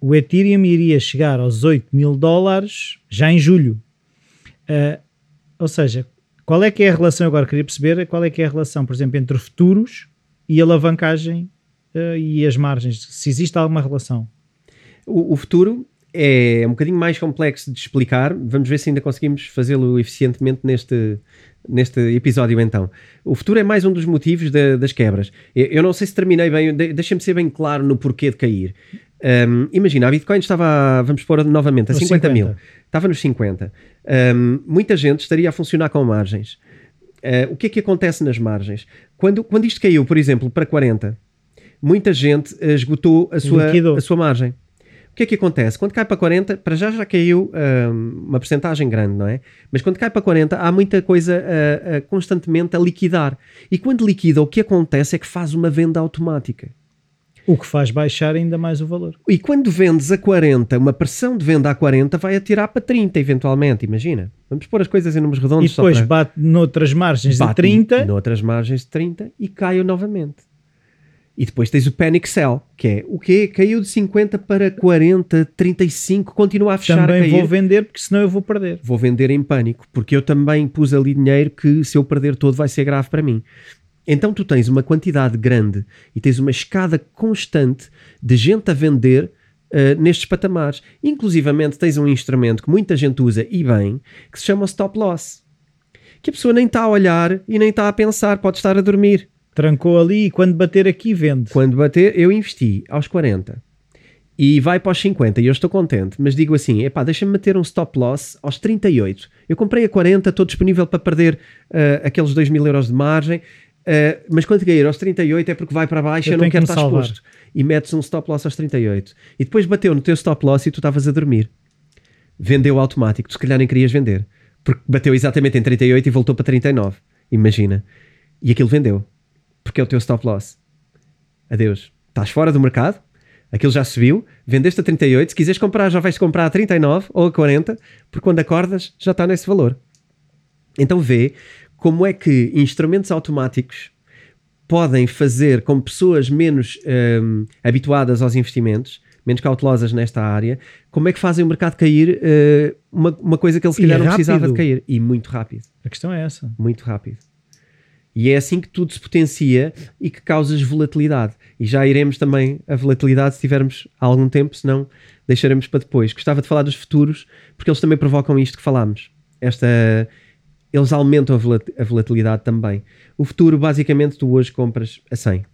o Ethereum iria chegar aos 8 mil dólares já em julho. Uh, ou seja, qual é que é a relação agora? Queria perceber qual é que é a relação, por exemplo, entre futuros e alavancagem uh, e as margens. Se existe alguma relação. O, o futuro é um bocadinho mais complexo de explicar. Vamos ver se ainda conseguimos fazê-lo eficientemente neste, neste episódio então. O futuro é mais um dos motivos de, das quebras. Eu não sei se terminei bem, deixa-me ser bem claro no porquê de cair. Um, imagina, a Bitcoin estava, vamos pôr novamente, a 50, 50, mil. Estava nos 50. Um, muita gente estaria a funcionar com margens. Uh, o que é que acontece nas margens? Quando, quando isto caiu, por exemplo, para 40, muita gente esgotou a sua, a sua margem. O que é que acontece? Quando cai para 40, para já já caiu uh, uma porcentagem grande, não é? Mas quando cai para 40, há muita coisa uh, uh, constantemente a liquidar. E quando liquida, o que acontece é que faz uma venda automática. O que faz baixar ainda mais o valor. E quando vendes a 40, uma pressão de venda a 40 vai atirar para 30, eventualmente, imagina. Vamos pôr as coisas em números redondos. E depois para... bate noutras margens bate de 30. Noutras margens de 30 e cai novamente. E depois tens o Panic Sell, que é o quê? Caiu de 50 para 40, 35, continua a fechar Também a vou vender porque senão eu vou perder. Vou vender em pânico, porque eu também pus ali dinheiro que se eu perder todo vai ser grave para mim. Então tu tens uma quantidade grande e tens uma escada constante de gente a vender uh, nestes patamares. Inclusivamente tens um instrumento que muita gente usa e bem, que se chama stop loss. Que a pessoa nem está a olhar e nem está a pensar, pode estar a dormir. Trancou ali e quando bater aqui vende. Quando bater, eu investi aos 40 e vai para os 50 e eu estou contente, mas digo assim: epá, deixa-me meter um stop loss aos 38. Eu comprei a 40, estou disponível para perder uh, aqueles 2 mil euros de margem, uh, mas quando cair aos 38 é porque vai para baixo eu, eu não quero que estar salvar. exposto. E metes um stop loss aos 38. E depois bateu no teu stop loss e tu estavas a dormir. Vendeu automático, tu se calhar nem querias vender, porque bateu exatamente em 38 e voltou para 39. Imagina. E aquilo vendeu porque é o teu stop loss. Adeus. Estás fora do mercado, aquilo já subiu, vendeste a 38, se quiseres comprar já vais comprar a 39 ou a 40, porque quando acordas já está nesse valor. Então vê como é que instrumentos automáticos podem fazer com pessoas menos um, habituadas aos investimentos, menos cautelosas nesta área, como é que fazem o mercado cair uh, uma, uma coisa que ele se calhar não precisava de cair. E muito rápido. A questão é essa. Muito rápido. E é assim que tudo se potencia e que causas volatilidade. E já iremos também a volatilidade se tivermos algum tempo, senão deixaremos para depois. Gostava de falar dos futuros, porque eles também provocam isto que falámos. Esta, eles aumentam a volatilidade também. O futuro, basicamente, tu hoje compras a 100.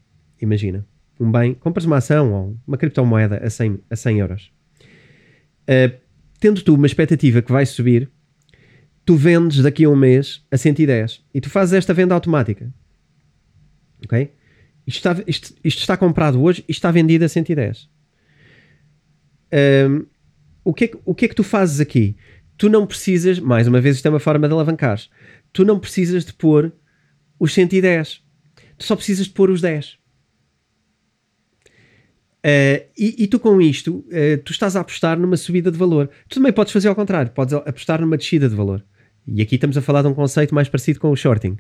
Imagina. Um bem, compras uma ação ou uma criptomoeda a 100, a 100 euros. Uh, tendo tu uma expectativa que vai subir, tu vendes daqui a um mês a 110 e tu fazes esta venda automática. Ok? Isto está, isto, isto está comprado hoje e está vendido a 110. Um, o, que é, o que é que tu fazes aqui? Tu não precisas, mais uma vez, isto é uma forma de alavancar. Tu não precisas de pôr os 110. Tu só precisas de pôr os 10. Uh, e, e, tu com isto, uh, tu estás a apostar numa subida de valor. Tu também podes fazer ao contrário, podes apostar numa descida de valor. E aqui estamos a falar de um conceito mais parecido com o shorting.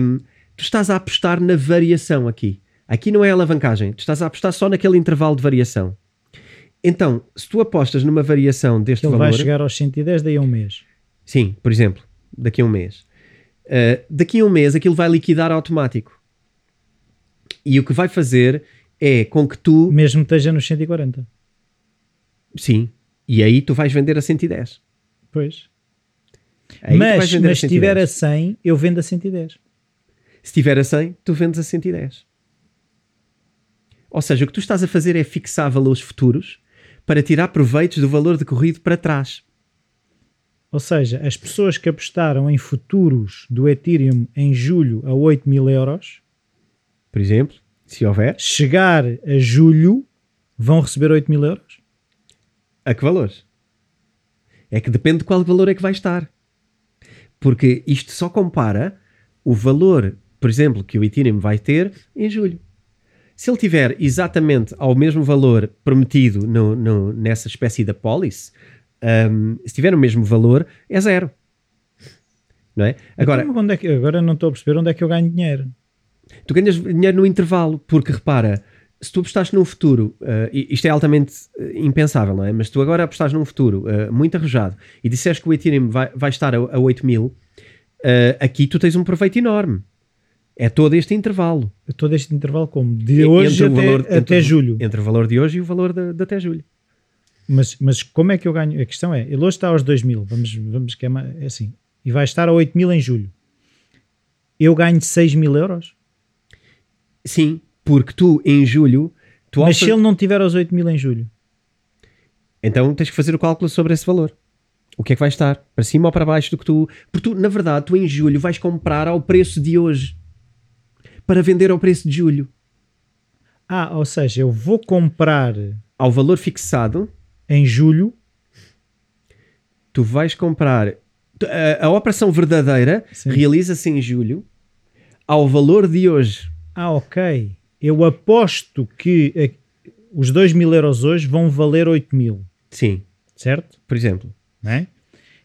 Um, tu estás a apostar na variação aqui. Aqui não é alavancagem, tu estás a apostar só naquele intervalo de variação. Então, se tu apostas numa variação deste Ele valor... vai chegar aos 110 daí a um mês. Sim, por exemplo, daqui a um mês. Uh, daqui a um mês aquilo vai liquidar automático. E o que vai fazer é com que tu... Mesmo que esteja nos 140. Sim. E aí tu vais vender a 110. Pois. Aí mas, mas se estiver a 100, eu vendo a 110. Se estiver a 100, tu vendes a 110. Ou seja, o que tu estás a fazer é fixar valores futuros para tirar proveitos do valor decorrido para trás. Ou seja, as pessoas que apostaram em futuros do Ethereum em julho a 8 mil euros, por exemplo, se houver, chegar a julho vão receber 8 mil euros? A que valores? É que depende de qual valor é que vai estar. Porque isto só compara o valor, por exemplo, que o Ethereum vai ter em julho. Se ele tiver exatamente ao mesmo valor prometido no, no, nessa espécie de apólice, um, se tiver o mesmo valor, é zero. Não é? Agora, então, é que, agora não estou a perceber onde é que eu ganho dinheiro. Tu ganhas dinheiro no intervalo, porque repara, se tu apostaste num futuro, uh, isto é altamente uh, impensável, não é? Mas tu agora apostaste num futuro uh, muito arrojado e disseste que o Ethereum vai, vai estar a, a 8 mil, aqui tu tens um proveito enorme. É todo este intervalo. É todo este intervalo como? De hoje até, valor, até entre, julho. Entre o valor de hoje e o valor de, de, até julho. Mas, mas como é que eu ganho? A questão é, ele hoje está aos 2 mil, vamos, vamos que é, é assim, e vai estar a 8 mil em julho. Eu ganho 6 mil euros? Sim, porque tu em julho. Tu Mas se ele não tiver aos 8 mil em julho? Então tens que fazer o cálculo sobre esse valor. O que é que vai estar? Para cima ou para baixo do que tu. Porque tu, na verdade, tu em julho vais comprar ao preço de hoje para vender ao preço de julho. Ah, ou seja, eu vou comprar ao valor fixado em julho. Tu vais comprar a, a operação verdadeira realiza-se em julho ao valor de hoje. Ah, ok. Eu aposto que a, os 2 mil euros hoje vão valer 8 mil. Sim. Certo? Por exemplo. Não é?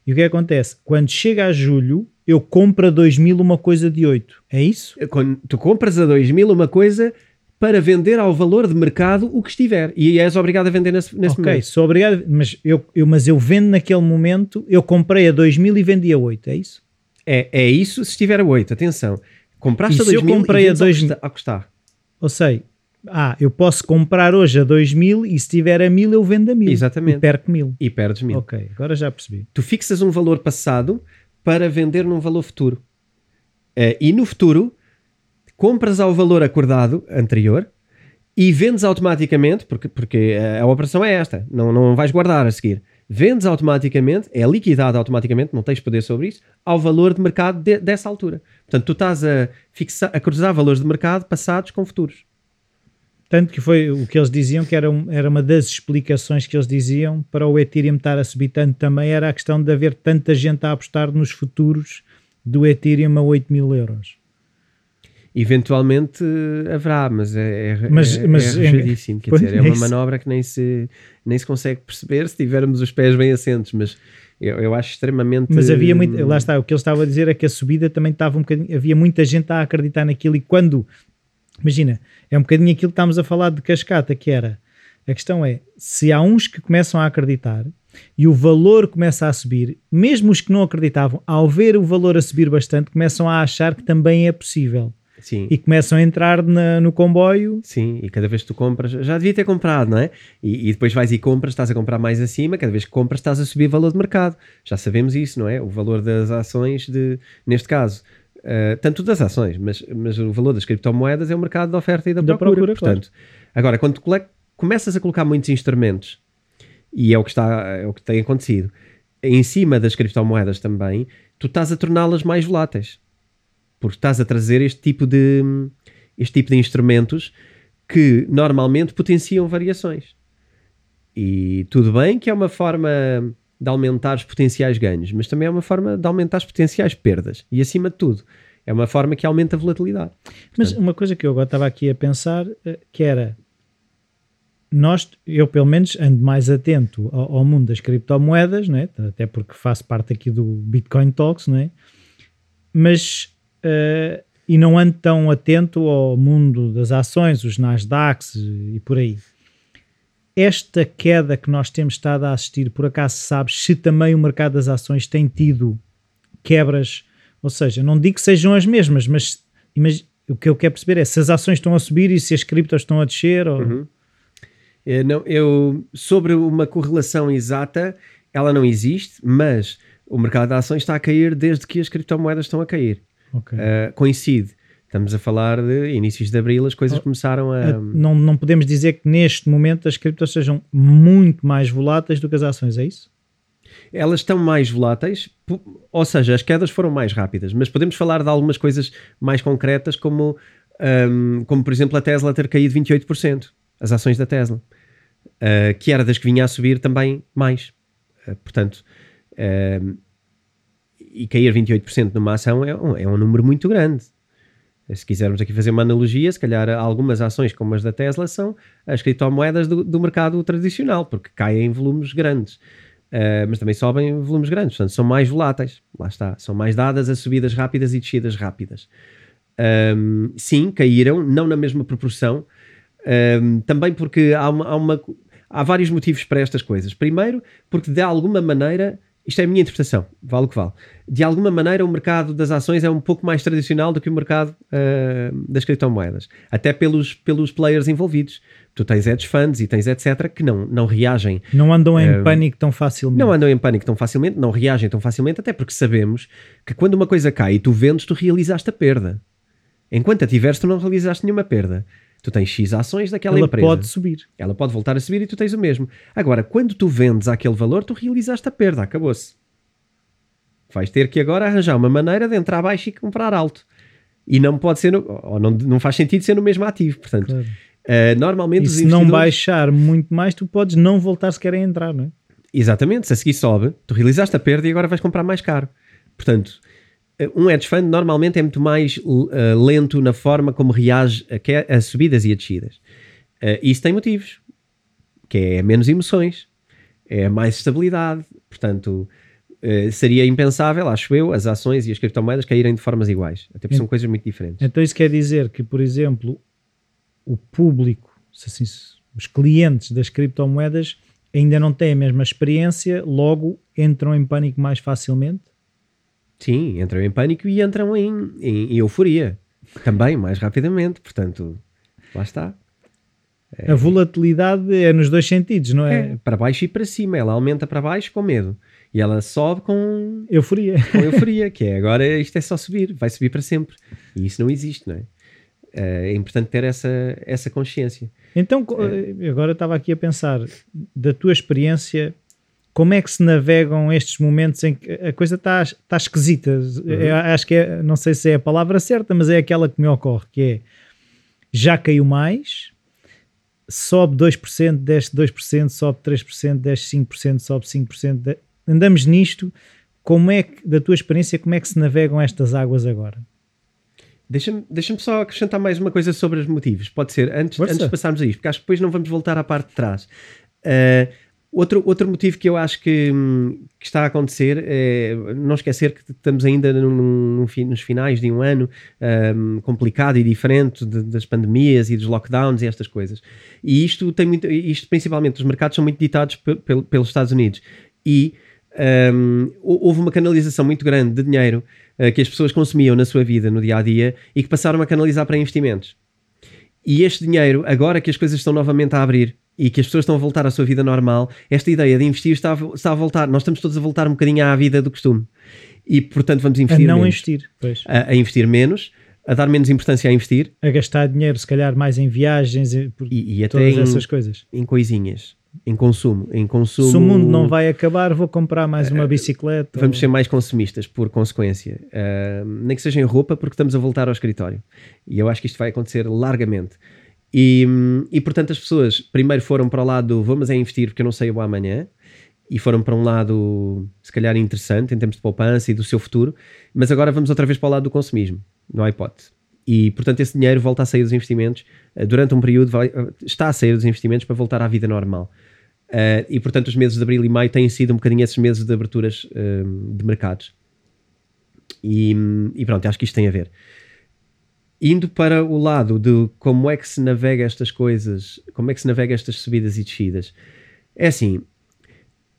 E o que acontece? Quando chega a julho, eu compro a 2 mil uma coisa de 8. É isso? Quando tu compras a 2 mil uma coisa para vender ao valor de mercado o que estiver. E és obrigado a vender nesse, nesse okay, momento. Ok, sou obrigado, mas eu, eu, mas eu vendo naquele momento, eu comprei a 2 mil e vendi a 8, é isso? É, é isso se estiver a 8, atenção. Compraste e a 2 mil comprei a 2 mil. A custar. Ou seja, ah, eu posso comprar hoje a 2 mil e se tiver a mil eu vendo a mil. Exatamente. E perco mil. E perdes mil. Ok, agora já percebi. Tu fixas um valor passado para vender num valor futuro. Uh, e no futuro, compras ao valor acordado anterior e vendes automaticamente, porque, porque a, a operação é esta, não, não vais guardar a seguir. Vendes automaticamente, é liquidado automaticamente, não tens poder sobre isso, ao valor de mercado de, dessa altura. Portanto, tu estás a, fixar, a cruzar valores de mercado passados com futuros. Tanto que foi o que eles diziam, que era, era uma das explicações que eles diziam para o Ethereum estar a subir tanto também, era a questão de haver tanta gente a apostar nos futuros do Ethereum a 8 mil euros. Eventualmente eh, haverá, mas é, é, mas, é, mas, é quer dizer, é uma manobra que nem se, nem se consegue perceber se tivermos os pés bem assentos, mas eu, eu acho extremamente... Mas havia muito, lá está, o que ele estava a dizer é que a subida também estava um bocadinho, havia muita gente a acreditar naquilo e quando Imagina, é um bocadinho aquilo que estávamos a falar de cascata, que era A questão é, se há uns que começam a acreditar e o valor começa a subir, mesmo os que não acreditavam, ao ver o valor a subir bastante, começam a achar que também é possível. Sim. E começam a entrar na- no comboio. Sim, e cada vez que tu compras, já devia ter comprado, não é? E, e depois vais e compras, estás a comprar mais acima, cada vez que compras estás a subir valor de mercado. Já sabemos isso, não é? O valor das ações, de, neste caso, eh, tanto das ações, mas, mas o valor das criptomoedas é o mercado da oferta e da, Da procura. procura, portanto, agora, quando tu começas a colocar muitos instrumentos, e é o que, está, é o que tem acontecido, em cima das criptomoedas também, tu estás a torná-las mais voláteis porque estás a trazer este tipo de este tipo de instrumentos que normalmente potenciam variações. E tudo bem que é uma forma de aumentar os potenciais ganhos, mas também é uma forma de aumentar as potenciais perdas. E acima de tudo, é uma forma que aumenta a volatilidade. Mas uma coisa que eu agora estava aqui a pensar, eh, que era, nós, eu pelo menos ando mais atento ao, ao mundo das criptomoedas, não é? até porque faço parte aqui do Bitcoin Talks, não é? mas eh, e não ando tão atento ao mundo das ações, os Nasdaqs e por aí. Esta queda que nós temos estado a assistir, por acaso sabes se também o mercado das ações tem tido quebras? Ou seja, não digo que sejam as mesmas, mas o que eu quero perceber é se as ações estão a subir e se as criptos estão a descer. Ou... Uhum. Eh, não, eu, sobre uma correlação exata, ela não existe, mas o mercado de ações está a cair desde que as criptomoedas estão a cair. Ok. Uh, coincide. Estamos a falar de inícios de abril, as coisas Oh, começaram a. Não, não podemos dizer que neste momento as criptos sejam muito mais voláteis do que as ações, é isso? Elas estão mais voláteis, ou seja, as quedas foram mais rápidas, mas podemos falar de algumas coisas mais concretas, como, um, como por exemplo a Tesla ter caído 28%, as ações da Tesla, uh, que era das que vinha a subir também mais. Uh, portanto, um, e cair 28% numa ação é um, é um número muito grande. Se quisermos aqui fazer uma analogia, se calhar algumas ações como as da Tesla são as criptomoedas do, do mercado tradicional, porque caem em volumes grandes. Uh, mas também sobem em volumes grandes, portanto são mais voláteis. Lá está, são mais dadas a subidas rápidas e descidas rápidas. Um, sim, caíram, não na mesma proporção, um, também porque há, uma, há, uma- há vários motivos para estas coisas. Primeiro, porque de alguma maneira, isto é a minha interpretação, vale o que vale, de alguma maneira o mercado das ações é um pouco mais tradicional do que o mercado uh, das criptomoedas, até pelos, pelos players envolvidos. Tu tens hedge funds e tens etc. que não, não reagem Não andam em Um, pânico tão facilmente. não andam em pânico tão facilmente, não reagem tão facilmente, até porque sabemos que quando uma coisa cai e tu vendes, tu realizaste a perda. Enquanto a tiveres, tu não realizaste nenhuma perda. Tu tens X ações daquela Ela empresa. pode subir. Ela pode voltar a subir e tu tens o mesmo. Agora, quando tu vendes aquele valor, tu realizaste a perda, acabou-se. Vais ter que agora arranjar uma maneira de entrar baixo e comprar alto. E não pode ser, no, ou não, não faz sentido ser no mesmo ativo. Portanto, Claro. eh, normalmente E se não investidores- baixar muito mais, tu podes não voltar sequer a entrar, não é? Exatamente, se a seguir sobe, tu realizaste a perda e agora vais comprar mais caro. Portanto, um hedge fund normalmente é muito mais eh, lento na forma como reage a, a subidas e a descidas. Eh, isso tem motivos, que é menos emoções, é mais estabilidade. Portanto, eh, seria impensável, acho eu, as ações e as criptomoedas caírem de formas iguais. Até porque são coisas muito diferentes. Então isso quer dizer que, por exemplo, o público, assim, os clientes das criptomoedas ainda não têm a mesma experiência, logo entram em pânico mais facilmente? Sim, entram em pânico e entram em, em euforia também, mais rapidamente. Portanto, lá está. A volatilidade é nos dois sentidos, não é? É, para baixo e para cima. Ela aumenta para baixo com medo. E ela sobe com, Euforia. com euforia, que é agora isto é só subir, vai subir para sempre. E isso não existe, não é? Eh, É importante ter essa, essa consciência. Então, co- agora estava aqui a pensar, da tua experiência, como é que se navegam estes momentos em que a coisa está, está esquisita? Eu acho que é, não sei se é a palavra certa, mas é aquela que me ocorre, que é já caiu mais, sobe 2%, desce 2%, sobe 3%, desce 5%, sobe 5%. de- Andamos nisto. Como é que, da tua experiência, como é que se navegam estas águas agora? Deixa-me deixa só acrescentar mais uma coisa sobre os motivos. Pode ser, antes, Força. antes de passarmos a isto, porque acho que depois não vamos voltar à parte de trás. Eh, Outro, outro motivo que eu acho que, hum, que está a acontecer é não esquecer que estamos ainda num, num, nos finais de um ano um, complicado e diferente de, das pandemias e dos lockdowns e estas coisas. E isto tem muito, isto principalmente, os mercados são muito ditados pelos Estados Unidos. E um, houve uma canalização muito grande de dinheiro uh, que as pessoas consumiam na sua vida, no dia a dia, e que passaram a canalizar para investimentos. E este dinheiro, agora que as coisas estão novamente a abrir e que as pessoas estão a voltar à sua vida normal, esta ideia de investir está a, está a voltar. Nós estamos todos a voltar um bocadinho à vida do costume. E, portanto, vamos investir A não menos. investir, pois. A, a, investir menos, a dar menos importância a investir. A gastar dinheiro, se calhar, mais em viagens e, e, até todas em, essas coisas. Em coisinhas. Em consumo, em consumo. Se o mundo não vai acabar, vou comprar mais uma bicicleta. Vamos ou... ser mais consumistas, por consequência. Uh, nem que seja em roupa, porque estamos a voltar ao escritório. E eu acho que isto vai acontecer largamente. E, e portanto as pessoas primeiro foram para o lado vamos é investir porque eu não sei o amanhã e foram para um lado se calhar interessante em termos de poupança e do seu futuro, mas agora vamos outra vez para o lado do consumismo, não há hipótese. E portanto esse dinheiro volta a sair dos investimentos uh, durante um período, vai, uh, está a sair dos investimentos para voltar à vida normal. Uh, e portanto os meses de abril e maio têm sido um bocadinho esses meses de aberturas de mercados. E, e pronto, acho que isto tem a ver indo para o lado de como é que se navega estas coisas, como é que se navega estas subidas e descidas, é assim,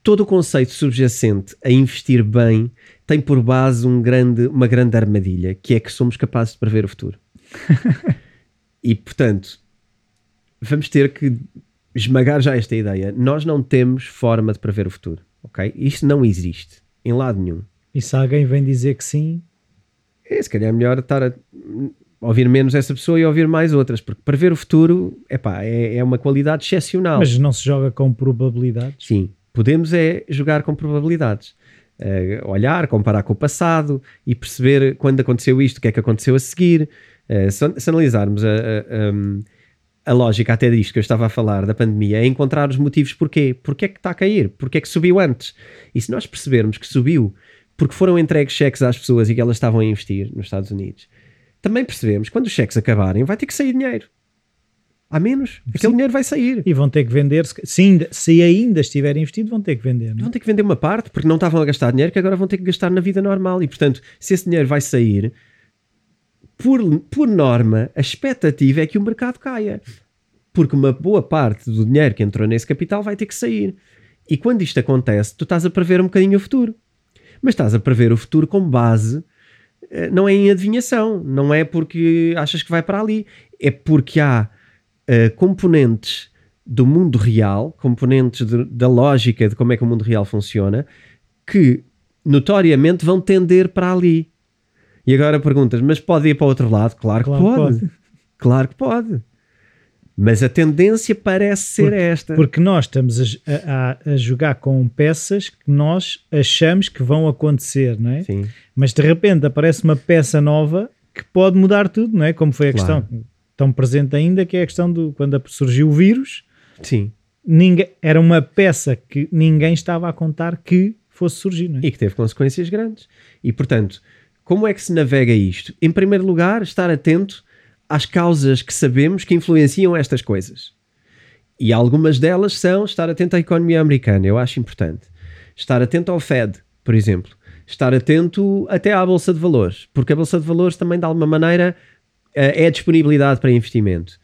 todo o conceito subjacente a investir bem tem por base um grande, uma grande armadilha, que é que somos capazes de prever o futuro. e, portanto, vamos ter que esmagar já esta ideia. Nós não temos forma de prever o futuro, ok? Isto não existe, em lado nenhum. E se alguém vem dizer que sim... É, se calhar é melhor estar a ouvir menos essa pessoa e ouvir mais outras, porque para ver o futuro epá, é, é uma qualidade excepcional. Mas não se joga com probabilidades? Sim, podemos é jogar com probabilidades. Uh, olhar, comparar com o passado e perceber quando aconteceu isto, o que é que aconteceu a seguir. Uh, se, se, analisarmos a, a, um, a, lógica até disto que eu estava a falar da pandemia, é encontrar os motivos porquê. Porquê é que está a cair? Porquê é que subiu antes? E se nós percebermos que subiu porque foram entregues cheques às pessoas e que elas estavam a investir nos Estados Unidos, também percebemos que quando os cheques acabarem, vai ter que sair dinheiro. Há menos, aquele Sim. dinheiro vai sair. E vão ter que vender, se ainda, se ainda estiver investido, vão ter que vender. Não? É? Vão ter que vender uma parte, porque não estavam a gastar dinheiro, que agora vão ter que gastar na vida normal. E portanto, se esse dinheiro vai sair, por, por norma, a expectativa é que o mercado caia. Porque uma boa parte do dinheiro que entrou nesse capital vai ter que sair. E quando isto acontece, tu estás a prever um bocadinho o futuro. Mas estás a prever o futuro com base não é em adivinhação, não é porque achas que vai para ali, é porque há uh, componentes do mundo real, componentes de, da lógica de como é que o mundo real funciona, que notoriamente vão tender para ali. E agora perguntas, mas pode ir para o outro lado? Claro, claro que pode. pode. Claro que pode. Mas a tendência parece ser porque, esta. Porque nós estamos a, a, a, jogar com peças que nós achamos que vão acontecer, não é? Sim. Mas de repente aparece uma peça nova que pode mudar tudo, não é? Como foi a claro. questão tão presente ainda, que é a questão do quando surgiu o vírus. Sim. Ninguém, era uma peça que ninguém estava a contar que fosse surgir, não é? E que teve consequências grandes. E portanto, como é que se navega isto? Em primeiro lugar, estar atento às causas que sabemos que influenciam estas coisas. E algumas delas são estar atento à economia americana, eu acho importante. Estar atento ao Fed, por exemplo. Estar atento até à Bolsa de Valores, porque a Bolsa de Valores também, de alguma maneira, eh, é disponibilidade para investimento.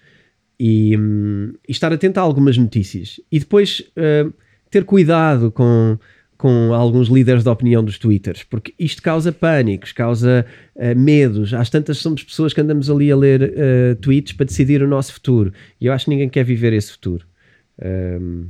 E, hum, e estar atento a algumas notícias. E depois uh, ter cuidado com com alguns líderes de opinião dos twitters, porque isto causa pânicos, causa uh, medos. Às tantas somos pessoas que andamos ali a ler uh, tweets para decidir o nosso futuro. E eu acho que ninguém quer viver esse futuro. Um,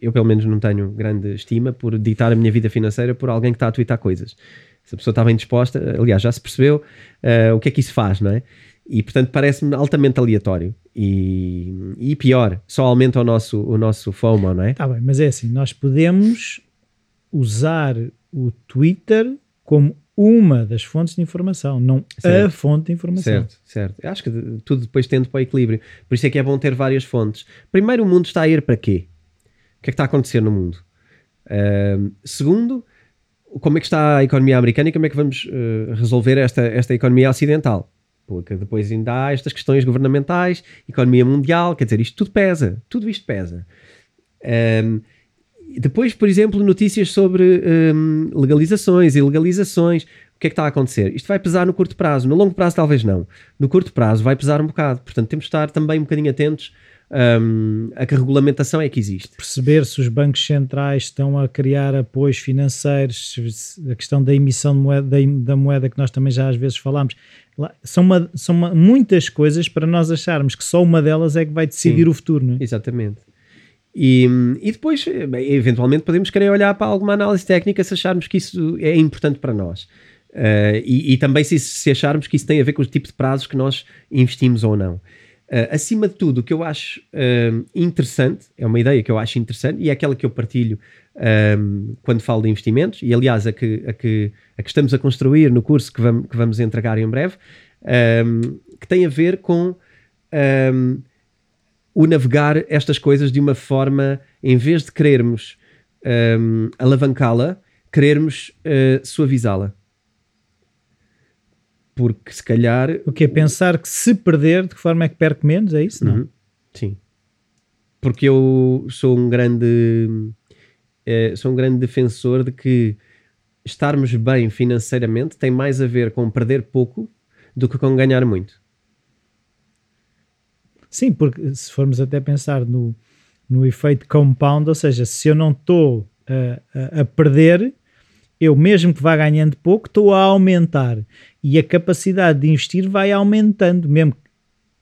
eu, pelo menos, não tenho grande estima por ditar a minha vida financeira por alguém que está a twittar coisas. Se a pessoa está bem disposta, aliás, já se percebeu uh, o que é que isso faz, não é? E, portanto, parece-me altamente aleatório. E, e, pior, só aumenta o nosso, o nosso FOMO, não é? Está bem, mas é assim, nós podemos usar o Twitter como uma das fontes de informação, não certo. a fonte de informação. Certo, certo. Eu acho que tudo depois tende para o equilíbrio. Por isso é que é bom ter várias fontes. Primeiro, o mundo está a ir para quê? O que é que está a acontecer no mundo? Uh, segundo, como é que está a economia americana e como é que vamos uh, resolver esta, esta economia ocidental? Porque depois ainda há estas questões governamentais, economia mundial, quer dizer, isto tudo pesa, tudo isto pesa. Um, depois, por exemplo, notícias sobre hum, legalizações e legalizações. O que é que está a acontecer? Isto vai pesar no curto prazo, no longo prazo talvez não. No curto prazo vai pesar um bocado. Portanto, temos de estar também um bocadinho atentos um, a que regulamentação é que existe. Perceber se os bancos centrais estão a criar apoios financeiros, a questão da emissão moeda, da, da, moeda que nós também já às vezes falamos. São, uma, são uma, muitas coisas para nós acharmos que só uma delas é que vai decidir Sim, o futuro. Não é? Exatamente. E, e depois, bem, eventualmente, podemos querer olhar para alguma análise técnica se acharmos que isso é importante para nós. Uh, e, e, também se, se acharmos que isso tem a ver com o tipo de prazos que nós investimos ou não. Uh, acima de tudo, o que eu acho uh, interessante, é uma ideia que eu acho interessante e é aquela que eu partilho um, quando falo de investimentos, e aliás, a que, a, que, a que estamos a construir no curso que vamos, que vamos entregar em breve, um, que tem a ver com um, o navegar estas coisas de uma forma, em vez de querermos alavancá-la, querermos uh, suavizá-la porque se calhar. O que é pensar que se perder, de que forma é que perco menos? É isso? Não? Uhum. Sim. Porque eu sou um grande. É, sou um grande defensor de que estarmos bem financeiramente tem mais a ver com perder pouco do que com ganhar muito. Sim, porque se formos até pensar no, no efeito compound, ou seja, se eu não estou a, a, perder, eu mesmo que vá ganhando pouco, estou a aumentar e a capacidade de investir vai aumentando mesmo.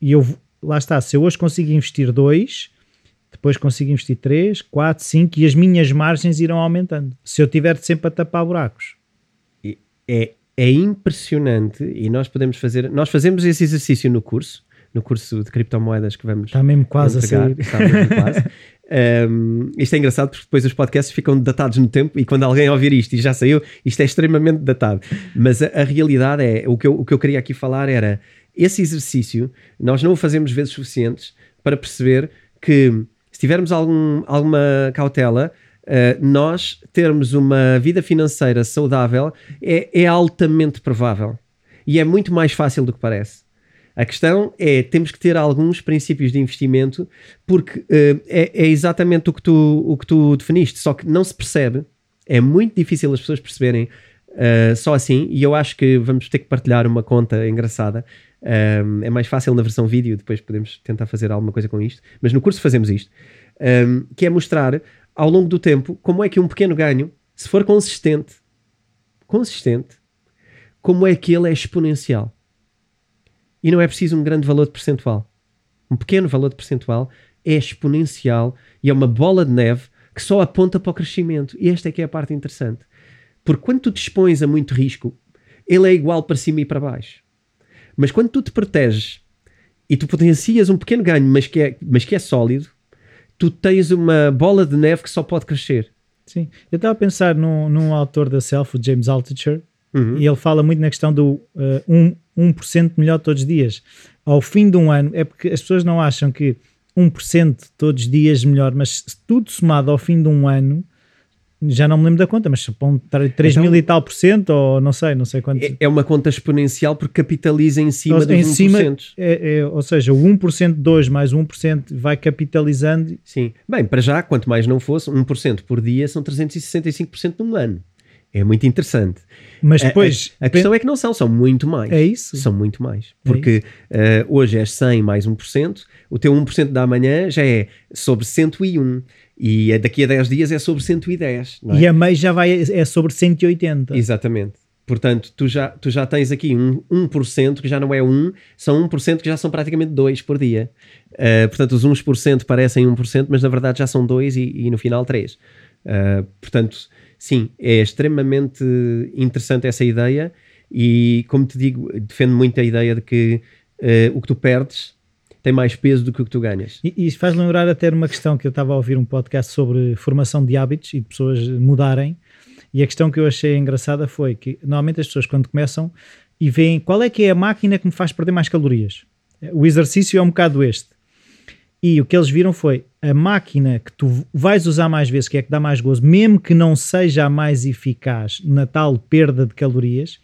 E eu, lá está, se eu hoje consigo investir 2, depois consigo investir 3, 4, 5 e as minhas margens irão aumentando. Se eu tiver sempre a tapar buracos. É, é impressionante e nós podemos fazer, nós fazemos esse exercício no curso, no curso de criptomoedas que vamos Está mesmo quase entregar, a sair. Está mesmo quase. Um, isto é engraçado porque depois os podcasts ficam datados no tempo e quando alguém ouvir isto e já saiu, isto é extremamente datado. Mas a, a realidade é, o que, eu, o que eu queria aqui falar era esse exercício, nós não o fazemos vezes suficientes para perceber que se tivermos algum, alguma cautela, uh, nós termos uma vida financeira saudável é, é altamente provável e é muito mais fácil do que parece. A questão é, temos que ter alguns princípios de investimento, porque uh, é, é, exatamente o que, tu, o que tu definiste, só que não se percebe, é muito difícil as pessoas perceberem uh, só assim, e eu acho que vamos ter que partilhar uma conta engraçada. Um, é mais fácil na versão vídeo, depois podemos tentar fazer alguma coisa com isto, mas no curso fazemos isto, um, que é mostrar ao longo do tempo como é que um pequeno ganho, se for consistente, consistente, como é que ele é exponencial. E não é preciso um grande valor de percentual. Um pequeno valor de percentual é exponencial e é uma bola de neve que só aponta para o crescimento. E esta é que é a parte interessante. Porque quando tu te expões a muito risco, ele é igual para cima e para baixo. Mas quando tu te proteges e tu potencias um pequeno ganho, mas que é, mas que é sólido, tu tens uma bola de neve que só pode crescer. Sim. Eu estava a pensar num, num autor da Self, o James Altucher, uhum. e ele fala muito na questão do uh, um, 1% melhor todos os dias. Ao fim de um ano, é porque as pessoas não acham que 1% todos os dias melhor, mas tudo somado ao fim de um ano, já não me lembro da conta, mas supondo 3 então, mil e tal por cento, ou não sei, não sei quanto. É, é uma conta exponencial porque capitaliza em cima ou, dos em 1%. Cima, é, é, ou seja, o 1% de 2 mais 1% vai capitalizando. Sim. Bem, para já, quanto mais não fosse, 1% por dia são 365% num ano. É muito interessante. Mas depois. A, a, a questão é que não são, são muito mais. É isso? São muito mais. É Porque é uh, hoje és 100 mais 1%, o teu 1% da manhã já é sobre 101. E daqui a 10 dias é sobre 110. É? E a MEI já vai, é sobre 180. Exatamente. Portanto, tu já, tu já tens aqui um 1% que já não é 1, são 1% que já são praticamente 2 por dia. Uh, portanto, os 1% parecem 1%, mas na verdade já são 2 e, e no final 3. Uh, eh, portanto, sim, é extremamente interessante essa ideia e, como te digo, defendo muito a ideia de que uh, o que tu perdes tem mais peso do que o que tu ganhas. E, e faz lembrar até uma questão que eu estava a ouvir um podcast sobre formação de hábitos e de pessoas mudarem. E a questão que eu achei engraçada foi que normalmente as pessoas quando começam e veem qual é que é a máquina que me faz perder mais calorias. O exercício é um bocado este. E o que eles viram foi a máquina que tu vais usar mais vezes, que é que dá mais gozo, mesmo que não seja a mais eficaz na tal perda de calorias,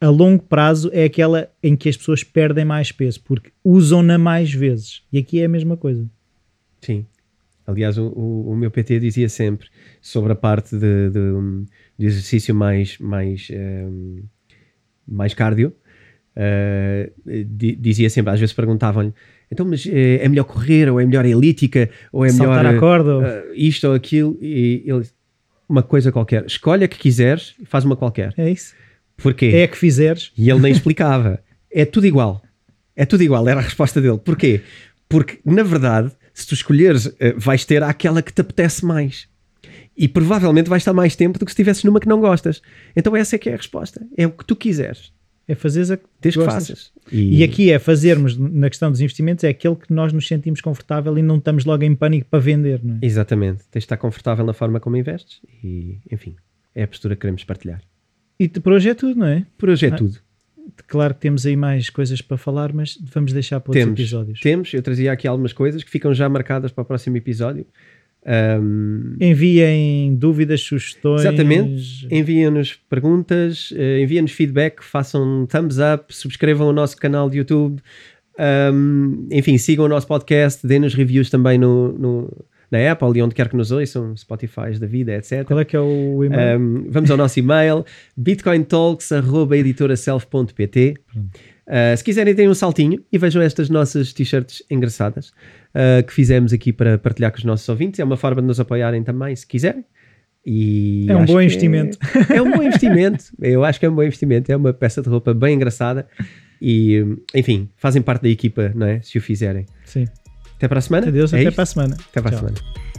a longo prazo é aquela em que as pessoas perdem mais peso, porque usam-na mais vezes. E aqui é a mesma coisa. Sim. Aliás, o, o, o meu PT dizia sempre sobre a parte de, de, de exercício mais, mais, um, mais cardio. Uh, dizia sempre, às vezes perguntavam-lhe então, mas é, é, melhor correr, ou é melhor elítica, ou é Saltar melhor a corda, ou... uh, isto ou aquilo, e ele uma coisa qualquer, escolhe a que quiseres e faz uma qualquer. É isso. Porquê? É a que fizeres. E ele nem explicava. é tudo igual. É tudo igual, era a resposta dele. Porquê? Porque, na verdade, se tu escolheres, eh, vais ter aquela que te apetece mais. E provavelmente vais estar mais tempo do que se estivesses numa que não gostas. Então essa é que é a resposta. É o que tu quiseres. É fazeres a que Desde que faças. E... e... aqui é fazermos, na questão dos investimentos, é aquele que nós nos sentimos confortável e não estamos logo em pânico para vender, não é? Exatamente. Tens de estar confortável na forma como investes e, enfim, é a postura que queremos partilhar. E por hoje é tudo, não é? Por hoje é ah, tudo. Claro que temos aí mais coisas para falar, mas vamos deixar para outros temos, episódios. Temos, eu trazia aqui algumas coisas que ficam já marcadas para o próximo episódio. Um, Enviem dúvidas, sugestões. Exatamente. Enviem-nos perguntas, uh, enviem-nos feedback, façam um thumbs up, subscrevam o nosso canal de YouTube. Um, enfim, sigam o nosso podcast, deem-nos reviews também no, no, na Apple e onde quer que nos ouçam, Spotify da vida, etc. Qual é que é o e-mail? Um, vamos ao nosso e-mail, bitcointalks.editoraself.pt. Uh, se quiserem, deem um saltinho e vejam estas nossas t-shirts engraçadas uh, que fizemos aqui para partilhar com os nossos ouvintes. É uma forma de nos apoiarem também, se quiserem. E é um bom investimento. É, é, um bom investimento. Eu acho que é um bom investimento. É uma peça de roupa bem engraçada. E, enfim, fazem parte da equipa, não é? Se o fizerem. Sim. Até para a semana. Adeus, é até isto? para a semana. Até para Tchau. a semana.